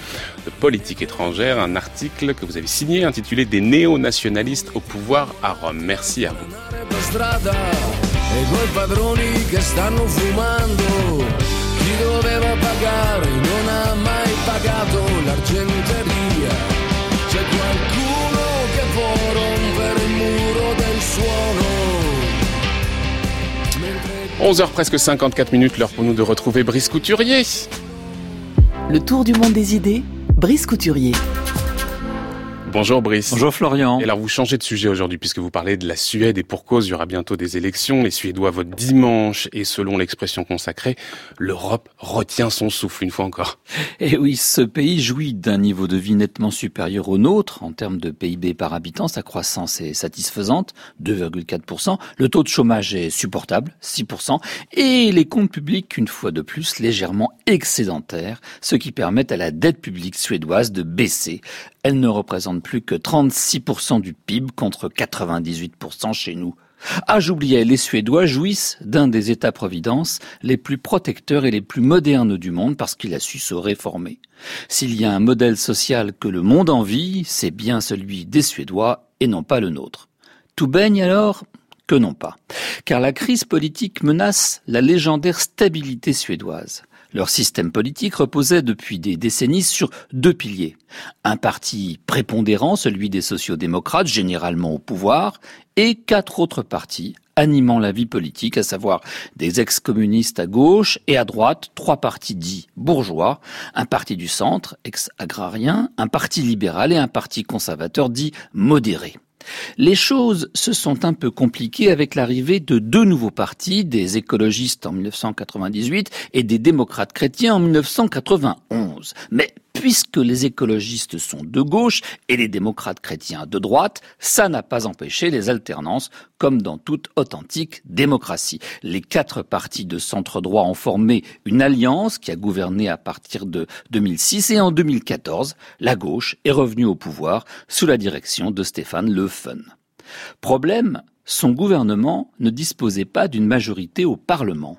de Politique étrangère un article que vous avez signé intitulé Des néo-nationalistes au pouvoir à Rome. Merci à vous. E padroni che stanno fumando. Chi doveva pagare non ha mai pagato l'argenteria. C'è qualcuno che può rompere il muro del suono. 11h presque 54 minutes, l'heure pour nous de retrouver Brice Couturier. Le tour du monde des idées, Brice Couturier. Bonjour Brice. Bonjour Florian. Et alors vous changez de sujet aujourd'hui puisque vous parlez de la Suède et pour cause, il y aura bientôt des élections. Les Suédois votent dimanche et selon l'expression consacrée, l'Europe retient son souffle une fois encore. Et eh oui, ce pays jouit d'un niveau de vie nettement supérieur au nôtre en termes de PIB par habitant. Sa croissance est satisfaisante, 2,4%. Le taux de chômage est supportable, 6%. Et les comptes publics, une fois de plus, légèrement excédentaires, ce qui permet à la dette publique suédoise de baisser. Elle ne représente plus que 36% du PIB contre 98% chez nous. Ah, j'oubliais, les Suédois jouissent d'un des États-providence les plus protecteurs et les plus modernes du monde parce qu'il a su se réformer. S'il y a un modèle social que le monde envie, c'est bien celui des Suédois et non pas le nôtre. Tout baigne alors que non pas. Car la crise politique menace la légendaire stabilité suédoise. Leur système politique reposait depuis des décennies sur deux piliers. Un parti prépondérant, celui des sociodémocrates, généralement au pouvoir, et quatre autres partis animant la vie politique, à savoir des ex-communistes à gauche et à droite, trois partis dits bourgeois, un parti du centre, ex-agrarien, un parti libéral et un parti conservateur dit modéré. Les choses se sont un peu compliquées avec l'arrivée de deux nouveaux partis, des écologistes en 1998 et des démocrates chrétiens en 1991. Mais puisque les écologistes sont de gauche et les démocrates chrétiens de droite, ça n'a pas empêché les alternances, comme dans toute authentique démocratie. Les quatre partis de centre droit ont formé une alliance qui a gouverné à partir de 2006 et en 2014, la gauche est revenue au pouvoir sous la direction de Stéphane Le Fun. Problème, son gouvernement ne disposait pas d'une majorité au Parlement.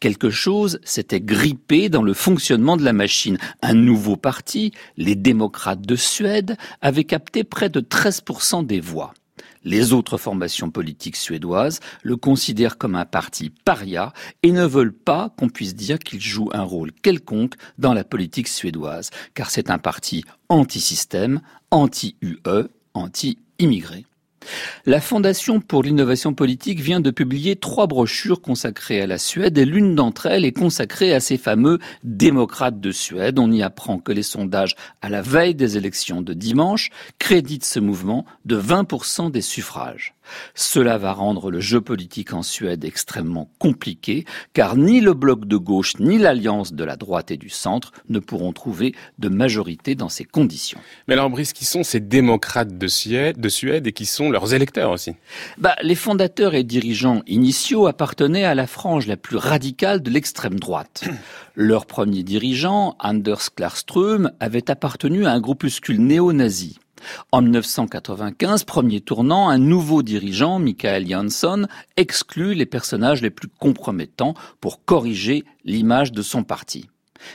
Quelque chose s'était grippé dans le fonctionnement de la machine. Un nouveau parti, les démocrates de Suède, avait capté près de 13% des voix. Les autres formations politiques suédoises le considèrent comme un parti paria et ne veulent pas qu'on puisse dire qu'il joue un rôle quelconque dans la politique suédoise, car c'est un parti anti-système, anti-UE, anti-immigré. La Fondation pour l'innovation politique vient de publier trois brochures consacrées à la Suède et l'une d'entre elles est consacrée à ces fameux démocrates de Suède. On y apprend que les sondages à la veille des élections de dimanche créditent ce mouvement de 20% des suffrages. Cela va rendre le jeu politique en Suède extrêmement compliqué, car ni le bloc de gauche ni l'alliance de la droite et du centre ne pourront trouver de majorité dans ces conditions. Mais alors, Brice, qui sont ces démocrates de Suède, de Suède et qui sont leurs électeurs aussi? Bah, Les fondateurs et dirigeants initiaux appartenaient à la frange la plus radicale de l'extrême droite. Leur premier dirigeant, Anders Klarström, avait appartenu à un groupuscule néo-nazi. En 1995, premier tournant, un nouveau dirigeant, Michael Jansson, exclut les personnages les plus compromettants pour corriger l'image de son parti.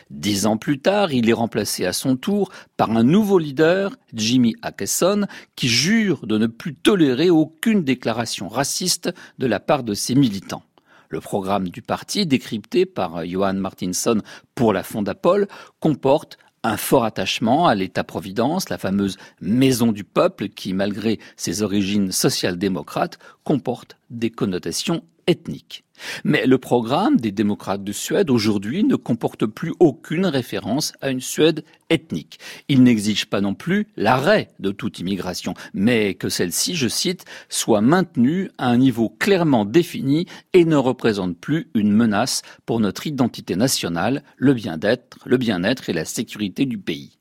Dix ans plus tard, il est remplacé à son tour par un nouveau leader, Jimmy Akeson, qui jure de ne plus tolérer aucune déclaration raciste de la part de ses militants. Le programme du parti, décrypté par Johan Martinson pour la Fondapol, comporte un fort attachement à l'État-providence, la fameuse maison du peuple qui, malgré ses origines social-démocrates, comporte des connotations ethniques. Mais le programme des démocrates de Suède aujourd'hui ne comporte plus aucune référence à une Suède ethnique. Il n'exige pas non plus l'arrêt de toute immigration, mais que celle-ci, je cite, soit maintenue à un niveau clairement défini et ne représente plus une menace pour notre identité nationale, le bien-être, le bien-être et la sécurité du pays.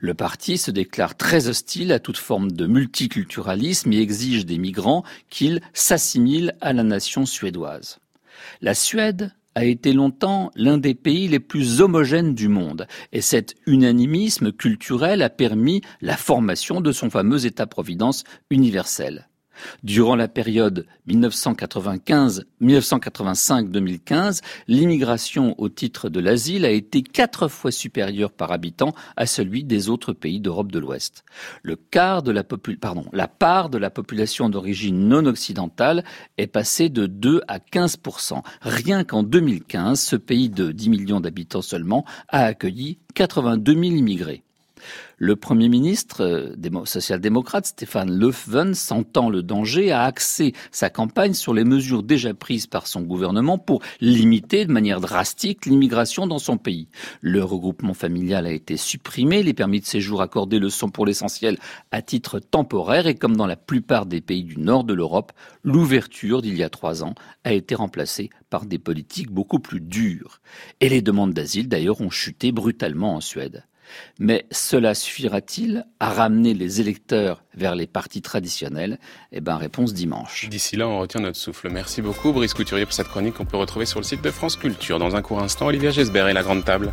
Le parti se déclare très hostile à toute forme de multiculturalisme et exige des migrants qu'ils s'assimilent à la nation suédoise. La Suède a été longtemps l'un des pays les plus homogènes du monde, et cet unanimisme culturel a permis la formation de son fameux État-providence universel. Durant la période 1995-1985-2015, l'immigration au titre de l'asile a été quatre fois supérieure par habitant à celui des autres pays d'Europe de l'Ouest. Le quart de la part de la population d'origine non occidentale est passée de 2 à 15 Rien qu'en 2015, ce pays de 10 millions d'habitants seulement a accueilli 82 000 immigrés. Le Premier ministre euh, social-démocrate Stéphane Löfven, sentant le danger, a axé sa campagne sur les mesures déjà prises par son gouvernement pour limiter de manière drastique l'immigration dans son pays. Le regroupement familial a été supprimé, les permis de séjour accordés le sont pour l'essentiel à titre temporaire et comme dans la plupart des pays du nord de l'Europe, l'ouverture d'il y a trois ans a été remplacée par des politiques beaucoup plus dures. Et les demandes d'asile d'ailleurs ont chuté brutalement en Suède. Mais cela suffira-t-il à ramener les électeurs vers les partis traditionnels? Eh bien, réponse dimanche. D'ici là, on retient notre souffle. Merci beaucoup, Brice Couturier, pour cette chronique qu'on peut retrouver sur le site de France Culture. Dans un court instant, Olivia Gesbert et la Grande Table.